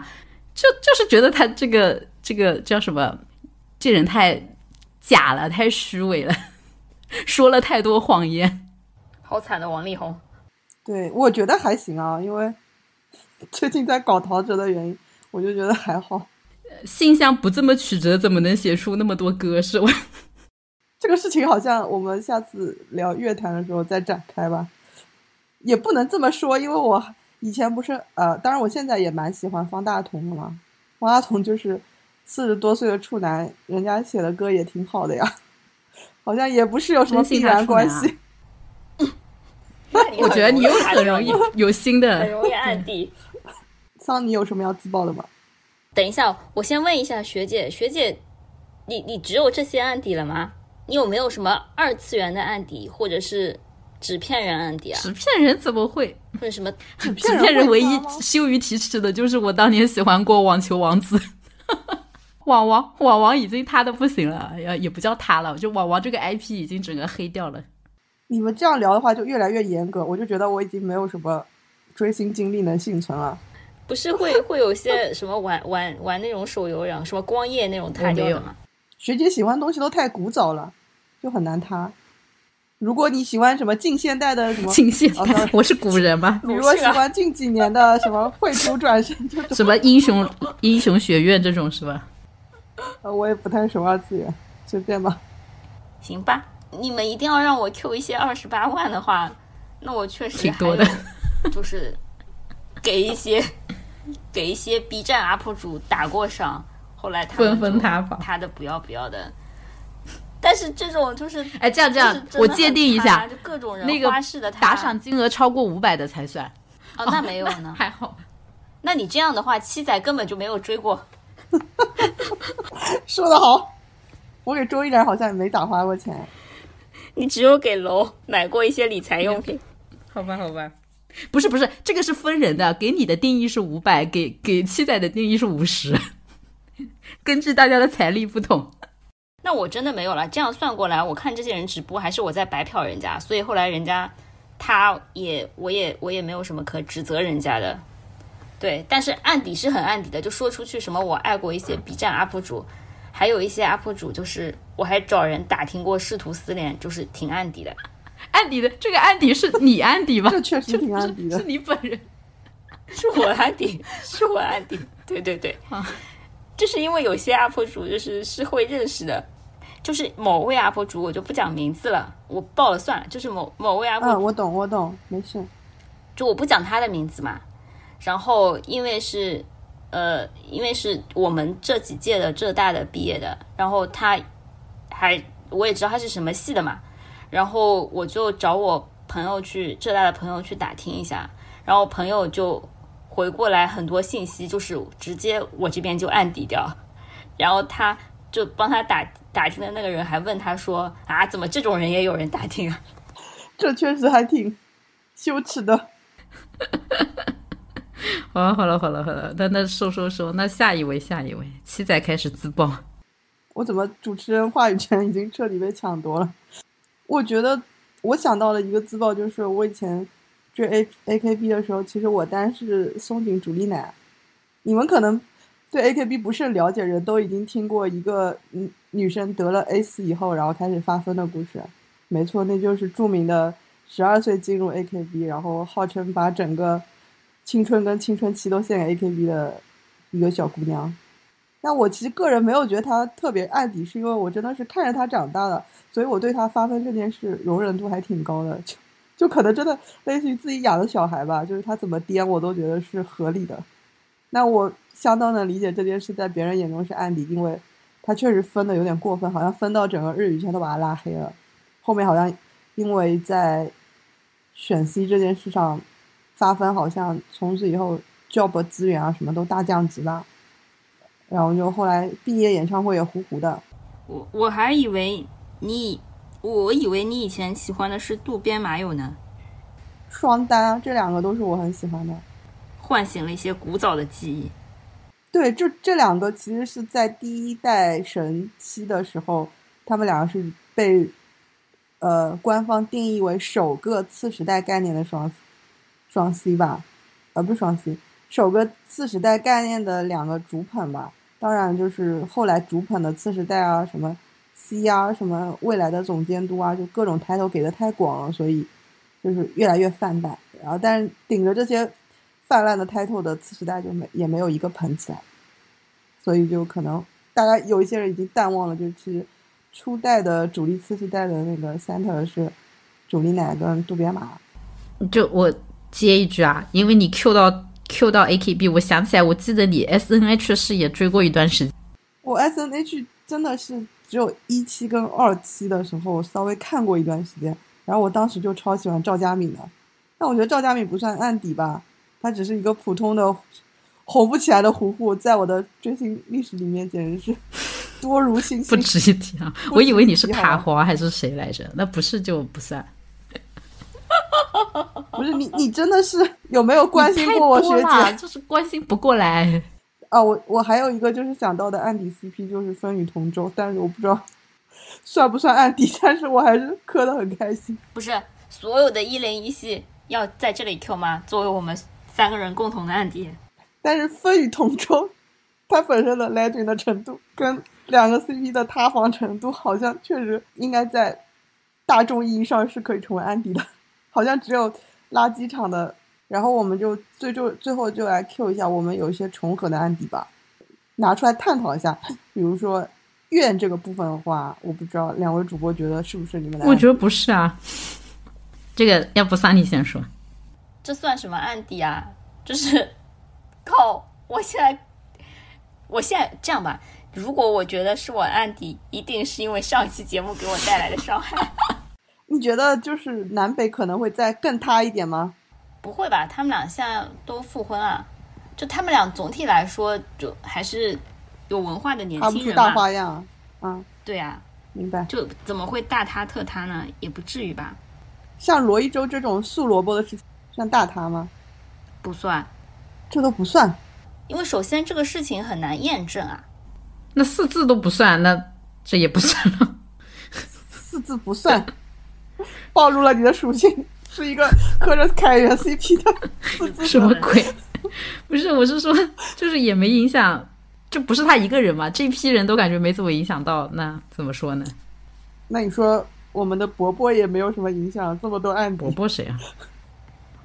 就就是觉得他这个这个叫什么，这人太假了，太虚伪了，<laughs> 说了太多谎言，好惨的王力宏。对，我觉得还行啊，因为最近在搞陶喆的原因，我就觉得还好。性向不这么曲折，怎么能写出那么多歌？是吧？<laughs> 这个事情好像我们下次聊乐坛的时候再展开吧。也不能这么说，因为我。以前不是呃，当然我现在也蛮喜欢方大同的嘛。方大同就是四十多岁的处男，人家写的歌也挺好的呀，<laughs> 好像也不是有什么必然关系。<laughs> 我觉得你又很容易有新的，很容易暗地。<laughs> 桑尼有什么要自爆的吗？等一下，我先问一下学姐，学姐，你你只有这些案底了吗？你有没有什么二次元的案底，或者是？纸片人案底啊？纸片人怎么会？为什么？纸片人唯一羞于启齿的就是我当年喜欢过网球王子，<laughs> 网王网王已经塌的不行了，也也不叫塌了，就网王这个 IP 已经整个黑掉了。你们这样聊的话就越来越严格，我就觉得我已经没有什么追星经历能幸存了。不是会会有些 <laughs> 什么玩玩玩那种手游，然后什么光夜那种塌掉的吗？学姐喜欢东西都太古早了，就很难塌。如果你喜欢什么近现代的什么近现代，我是古人吗？<laughs> 如果喜欢近几年的什么绘图转身，什么英雄英雄学院这种是吧？呃，我也不太熟二次元，随便吧。行吧，你们一定要让我 Q 一些二十八万的话，那我确实挺多的就是给一些给一些 B 站 UP 主打过赏，后来他们纷纷就塌房他的不要不要的。但是这种就是哎，这样这样我界定一下，就各种人那个花式的打赏金额超过五百的才算。哦，那没有呢。<laughs> 还好，那你这样的话，七仔根本就没有追过。<laughs> 说的好，我给周一然好像也没咋花过钱。你只有给楼买过一些理财用品。<laughs> 好吧，好吧。不是不是，这个是分人的，给你的定义是五百，给给七仔的定义是五十，根据大家的财力不同。那我真的没有了。这样算过来，我看这些人直播，还是我在白嫖人家，所以后来人家他也我也我也没有什么可指责人家的。对，但是案底是很案底的，就说出去什么我爱过一些 B 站 UP 主，还有一些 UP 主就是我还找人打听过试图私联，就是挺案底的。案底的这个案底是你案底吗？这确实挺案底的是你本人。<laughs> 是我案底，是我案底，对对对，就是因为有些 UP 主就是是会认识的，就是某位 UP 主，我就不讲名字了，我报了算了，就是某某位 UP 主，嗯，我懂，我懂，没事。就我不讲他的名字嘛。然后因为是呃，因为是我们这几届的浙大的毕业的，然后他还我也知道他是什么系的嘛，然后我就找我朋友去浙大的朋友去打听一下，然后朋友就回过来很多信息，就是直接我这边就暗底掉，然后他就帮他打打听的那个人还问他说啊，怎么这种人也有人打听啊？<laughs> 这确实还挺羞耻的。<laughs> 好了好了好了好了，那那说说说，那下一位下一位，七仔开始自爆。我怎么主持人话语权已经彻底被抢夺了？我觉得我想到了一个自爆，就是我以前追 A A K B 的时候，其实我单是松井主力奶。你们可能对 A K B 不是了解人都已经听过一个嗯女生得了 A 四以后，然后开始发疯的故事。没错，那就是著名的十二岁进入 A K B，然后号称把整个青春跟青春期都献给 A K B 的一个小姑娘。但我其实个人没有觉得她特别案底，是因为我真的是看着她长大的，所以我对她发疯这件事容忍度还挺高的。<laughs> 就就可能真的类似于自己养的小孩吧，就是她怎么颠我都觉得是合理的。那我相当能理解这件事在别人眼中是案底，因为他确实分的有点过分，好像分到整个日语圈都把他拉黑了。后面好像因为在选 C 这件事上发分，好像从此以后 job 资源啊什么都大降级了。然后就后来毕业演唱会也糊糊的，我我还以为你，我以为你以前喜欢的是渡边麻友呢，双单啊，这两个都是我很喜欢的。唤醒了一些古早的记忆。对，就这两个其实是在第一代神七的时候，他们两个是被呃官方定义为首个次时代概念的双双 C 吧，呃不是双 C，首个次时代概念的两个主捧吧。当然就是后来主捧的次时代啊，什么 C 啊，什么未来的总监督啊，就各种抬头给的太广了，所以就是越来越泛滥。然后但是顶着这些泛滥的 title 的次时代就没也没有一个捧起来，所以就可能大家有一些人已经淡忘了，就是初代的主力次时代的那个 center 是主力奶跟渡边麻。就我接一句啊，因为你 Q 到 Q 到 AKB，我想起来，我记得你 SNH 是也追过一段时间。我 S N H 真的是只有一期跟二期的时候稍微看过一段时间，然后我当时就超喜欢赵佳敏的，但我觉得赵佳敏不算案底吧，她只是一个普通的红不起来的糊糊，在我的追星历史里面简直是 <laughs> 多如星不星。值一提啊！<laughs> 我以为你是值一提塔华还是谁来着？那不是就不算。<laughs> 不是你，你真的是有没有关心过我学姐？就是关心不过来。啊，我我还有一个就是想到的案底 CP 就是风雨同舟，但是我不知道算不算案底，但是我还是磕的很开心。不是所有的一零一系要在这里 Q 吗？作为我们三个人共同的案底，但是风雨同舟，他本身的 legend 的程度跟两个 CP 的塌房程度，好像确实应该在大众意义上是可以成为安迪的，好像只有垃圾场的。然后我们就最终最后就来 Q 一下我们有一些重合的案底吧，拿出来探讨一下。比如说怨这个部分的话，我不知道两位主播觉得是不是你们俩？我觉得不是啊。这个要不桑尼先说，这算什么案底啊？<laughs> 就是靠！我现在，我现在这样吧，如果我觉得是我案底，一定是因为上一期节目给我带来的伤害。<laughs> 你觉得就是南北可能会再更塌一点吗？不会吧，他们俩现在都复婚了，就他们俩总体来说就还是有文化的年轻人大花样，嗯，对呀、明白。就怎么会大塌特塌呢？也不至于吧，像罗一舟这种素萝卜的事情，算大他吗？不算，这都不算。因为首先这个事情很难验证啊。那四字都不算，那这也不算了。四字不算，暴露了你的属性，是一个磕着凯源 CP 的四字什么鬼？不是，我是说，就是也没影响，就不是他一个人嘛？这批人都感觉没怎么影响到，那怎么说呢？那你说我们的伯伯也没有什么影响，这么多案子伯，伯谁啊？<laughs>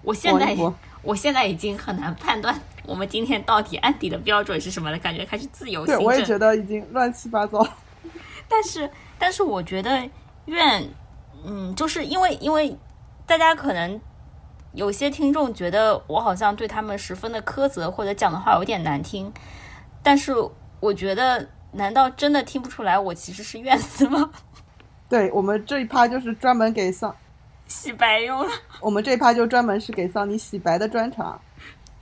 我现在我现在已经很难判断我们今天到底案底的标准是什么了，感觉开始自由对行。我也觉得已经乱七八糟。<laughs> 但是，但是我觉得怨，嗯，就是因为因为大家可能有些听众觉得我好像对他们十分的苛责，或者讲的话有点难听，但是我觉得，难道真的听不出来我其实是怨死吗？<laughs> 对我们这一趴就是专门给桑，洗白用了。我们这一趴就专门是给桑尼洗白的专场。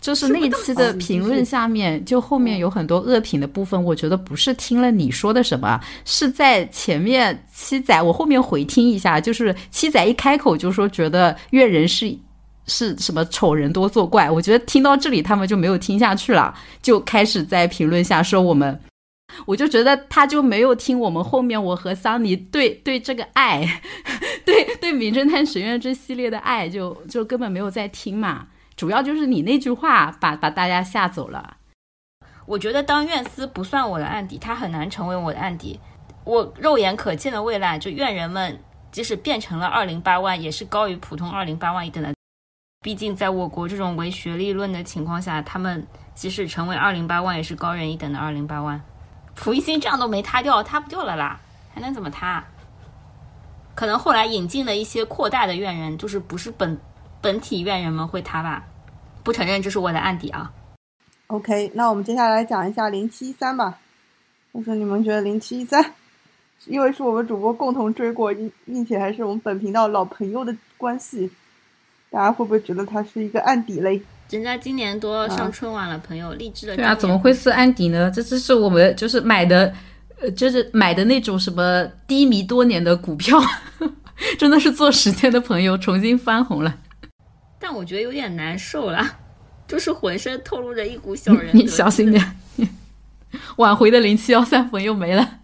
就是那一期的评论下面，就后面有很多恶评的部分，我觉得不是听了你说的什么，是在前面七仔，我后面回听一下，就是七仔一开口就说觉得怨人是是什么丑人多作怪，我觉得听到这里他们就没有听下去了，就开始在评论下说我们。我就觉得他就没有听我们后面我和桑尼对对这个爱，对 <laughs> 对《名侦探学院》这系列的爱就，就根本没有在听嘛。主要就是你那句话把把大家吓走了。我觉得当院司不算我的案底，他很难成为我的案底。我肉眼可见的未来，就院人们即使变成了二零八万，也是高于普通二零八万一等的。毕竟在我国这种唯学历论的情况下，他们即使成为二零八万，也是高人一等的二零八万。蒲一心这样都没塌掉，塌不掉了啦，还能怎么塌？可能后来引进了一些扩大的怨人，就是不是本本体怨人们会塌吧？不承认这是我的案底啊。OK，那我们接下来讲一下零七一三吧。就是你们觉得零七一三，<laughs> 因为是我们主播共同追过，并并且还是我们本频道老朋友的关系，大家会不会觉得它是一个案底嘞？人家今年都要上春晚了，朋友，励志的。对啊，怎么会是安迪呢？这这是我们就是买的，呃，就是买的那种什么低迷多年的股票，<laughs> 真的是做时间的朋友重新翻红了。但我觉得有点难受了，就是浑身透露着一股小人。你小心点，挽回的零七幺三粉又没了。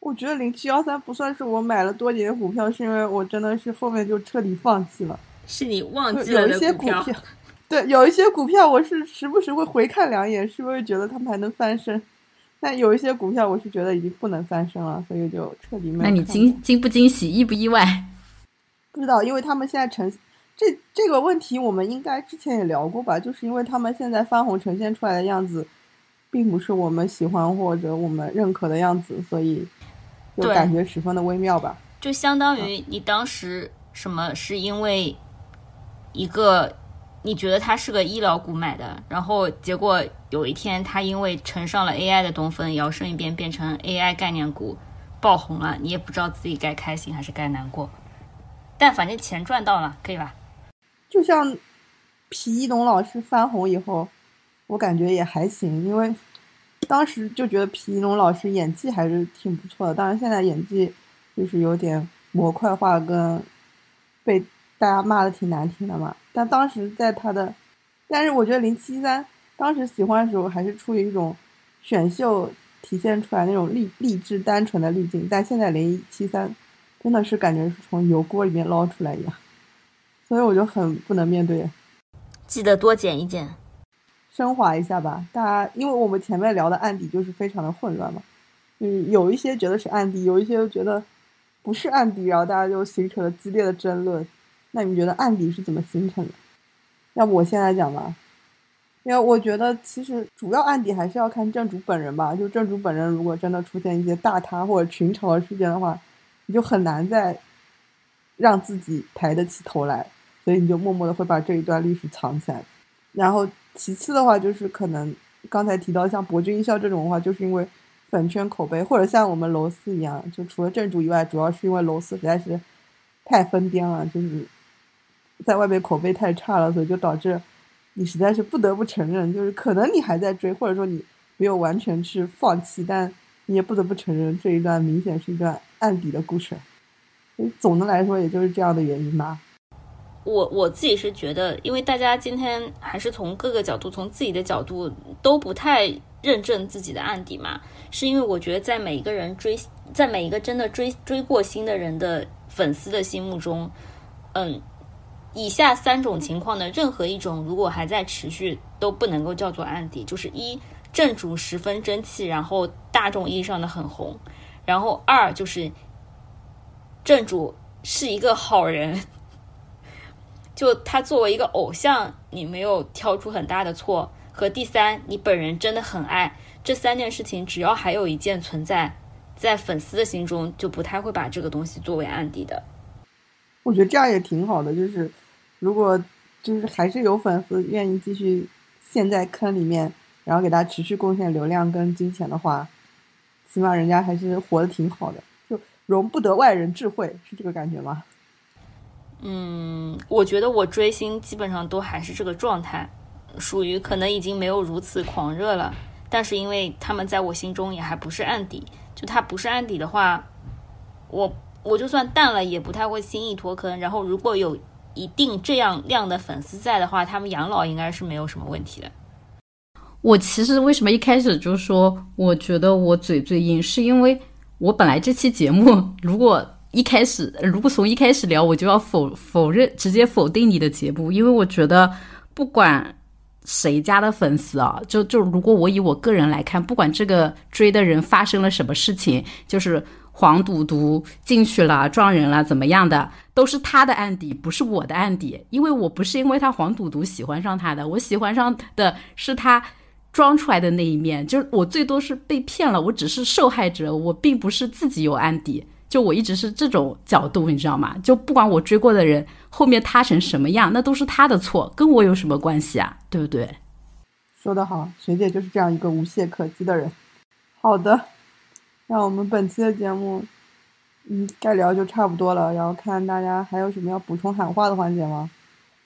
我觉得零七幺三不算是我买了多年的股票，是因为我真的是后面就彻底放弃了。是你忘记了有一些的股票。<laughs> 对，有一些股票我是时不时会回看两眼，是不是觉得他们还能翻身。但有一些股票我是觉得已经不能翻身了，所以就彻底没有。那你惊惊不惊喜，意不意外？<laughs> 不知道，因为他们现在呈这这个问题，我们应该之前也聊过吧？就是因为他们现在翻红呈现出来的样子，并不是我们喜欢或者我们认可的样子，所以就感觉十分的微妙吧。就相当于你当时什么是因为一个你觉得它是个医疗股买的，然后结果有一天它因为乘上了 AI 的东风，摇身一变变成 AI 概念股爆红了，你也不知道自己该开心还是该难过。但反正钱赚到了，可以吧？就像皮一农老师翻红以后，我感觉也还行，因为当时就觉得皮一农老师演技还是挺不错的，当然现在演技就是有点模块化，跟被大家骂的挺难听的嘛。但当时在他的，但是我觉得零七三当时喜欢的时候，还是出于一种选秀体现出来那种励励志单纯的滤镜，但现在零七三真的是感觉是从油锅里面捞出来一样。所以我就很不能面对，记得多剪一剪。升华一下吧。大家，因为我们前面聊的案底就是非常的混乱嘛，嗯，有一些觉得是案底，有一些又觉得不是案底，然后大家就形成了激烈的争论。那你们觉得案底是怎么形成的？要不我先来讲吧。因为我觉得其实主要案底还是要看正主本人吧。就正主本人如果真的出现一些大塌或者群嘲的事件的话，你就很难再让自己抬得起头来，所以你就默默的会把这一段历史藏起来。然后其次的话，就是可能刚才提到像博君一笑这种的话，就是因为粉圈口碑，或者像我们楼四一样，就除了正主以外，主要是因为楼四实在是太疯癫了，就是在外面口碑太差了，所以就导致你实在是不得不承认，就是可能你还在追，或者说你没有完全去放弃，但你也不得不承认这一段明显是一段案底的故事。所以总的来说，也就是这样的原因吧。我我自己是觉得，因为大家今天还是从各个角度，从自己的角度都不太认证自己的案底嘛，是因为我觉得在每一个人追，在每一个真的追追过星的人的粉丝的心目中，嗯，以下三种情况的任何一种如果还在持续，都不能够叫做案底，就是一正主十分争气，然后大众意义上的很红，然后二就是正主是一个好人。就他作为一个偶像，你没有挑出很大的错。和第三，你本人真的很爱这三件事情，只要还有一件存在在粉丝的心中，就不太会把这个东西作为案底的。我觉得这样也挺好的，就是如果就是还是有粉丝愿意继续陷在坑里面，然后给他持续贡献流量跟金钱的话，起码人家还是活得挺好的，就容不得外人智慧，是这个感觉吗？嗯，我觉得我追星基本上都还是这个状态，属于可能已经没有如此狂热了。但是因为他们在我心中也还不是案底，就他不是案底的话，我我就算淡了也不太会轻易脱坑。然后如果有一定这样量的粉丝在的话，他们养老应该是没有什么问题的。我其实为什么一开始就说我觉得我嘴最硬，是因为我本来这期节目如果。一开始，如果从一开始聊，我就要否否认，直接否定你的节目，因为我觉得不管谁家的粉丝啊，就就如果我以我个人来看，不管这个追的人发生了什么事情，就是黄赌毒进去了撞人了怎么样的，都是他的案底，不是我的案底，因为我不是因为他黄赌毒喜欢上他的，我喜欢上的是他装出来的那一面，就是我最多是被骗了，我只是受害者，我并不是自己有案底。就我一直是这种角度，你知道吗？就不管我追过的人后面塌成什么样，那都是他的错，跟我有什么关系啊？对不对？说得好，<laughs> 学姐就是这样一个无懈可击的人。好的，那我们本期的节目，嗯，该聊就差不多了。然后看大家还有什么要补充喊话的环节吗？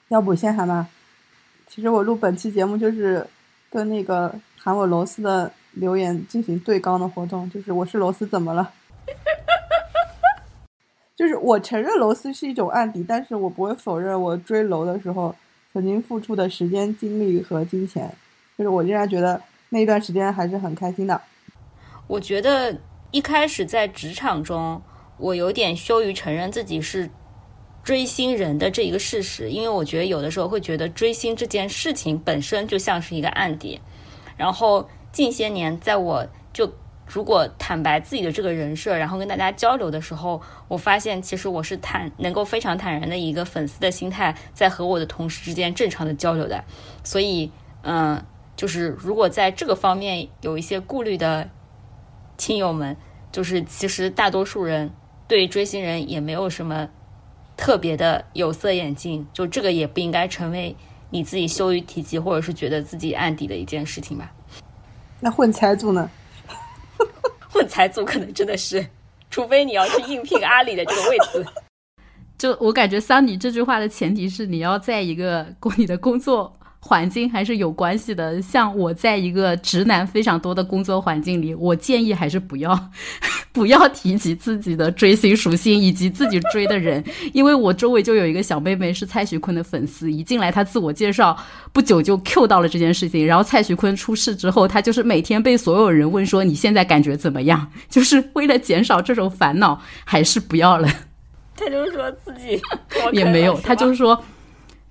要不先喊吧。其实我录本期节目就是跟那个喊我螺丝的留言进行对刚的活动，就是我是螺丝怎么了？<laughs> 就是我承认螺丝是一种案底，但是我不会否认我追楼的时候曾经付出的时间、精力和金钱。就是我仍然觉得那一段时间还是很开心的。我觉得一开始在职场中，我有点羞于承认自己是追星人的这一个事实，因为我觉得有的时候会觉得追星这件事情本身就像是一个案底。然后近些年，在我就。如果坦白自己的这个人设，然后跟大家交流的时候，我发现其实我是坦能够非常坦然的一个粉丝的心态，在和我的同事之间正常的交流的。所以，嗯，就是如果在这个方面有一些顾虑的亲友们，就是其实大多数人对追星人也没有什么特别的有色眼镜，就这个也不应该成为你自己羞于提及或者是觉得自己案底的一件事情吧。那混财组呢？混财组可能真的是，除非你要去应聘阿里的这个位置。<laughs> 就我感觉，桑尼这句话的前提是你要在一个跟你的工作。环境还是有关系的。像我在一个直男非常多的工作环境里，我建议还是不要 <laughs> 不要提及自己的追星属性以及自己追的人，因为我周围就有一个小妹妹是蔡徐坤的粉丝，一进来她自我介绍不久就 Q 到了这件事情。然后蔡徐坤出事之后，她就是每天被所有人问说你现在感觉怎么样？就是为了减少这种烦恼，还是不要了。<laughs> 他就说自己也没有，他就是说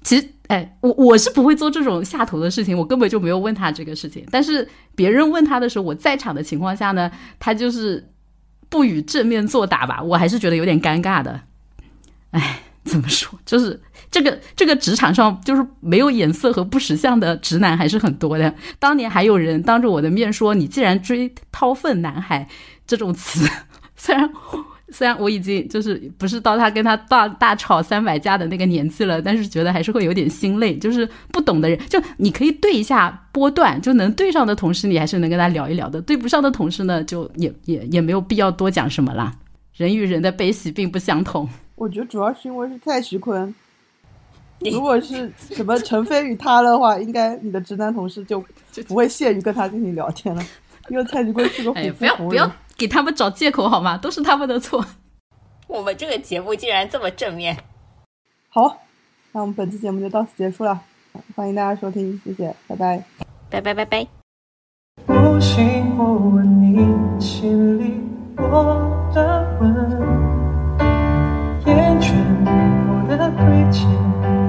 其实。哎，我我是不会做这种下头的事情，我根本就没有问他这个事情。但是别人问他的时候，我在场的情况下呢，他就是不予正面作答吧，我还是觉得有点尴尬的。哎，怎么说？就是这个这个职场上，就是没有眼色和不识相的直男还是很多的。当年还有人当着我的面说：“你既然追掏粪男孩这种词，<laughs> 虽然虽然我已经就是不是到他跟他大大吵三百架的那个年纪了，但是觉得还是会有点心累。就是不懂的人，就你可以对一下波段，就能对上的同事，你还是能跟他聊一聊的；对不上的同事呢，就也也也没有必要多讲什么啦。人与人的悲喜并不相同。我觉得主要是因为是蔡徐坤，如果是什么陈飞宇他的话，应该你的直男同事就不会屑于跟他进行聊天了，因为蔡徐坤是个虎不要不要。给他们找借口好吗？都是他们的错。我们这个节目竟然这么正面，好，那我们本期节目就到此结束了，欢迎大家收听，谢谢，拜拜。拜拜拜拜。不信我问你心里我的吻，厌倦我的亏欠，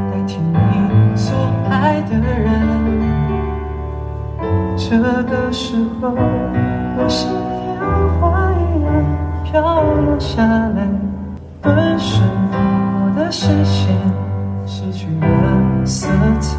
代替你所爱的人。这个时候，我飘落下来，顿时我的视线失去了色彩。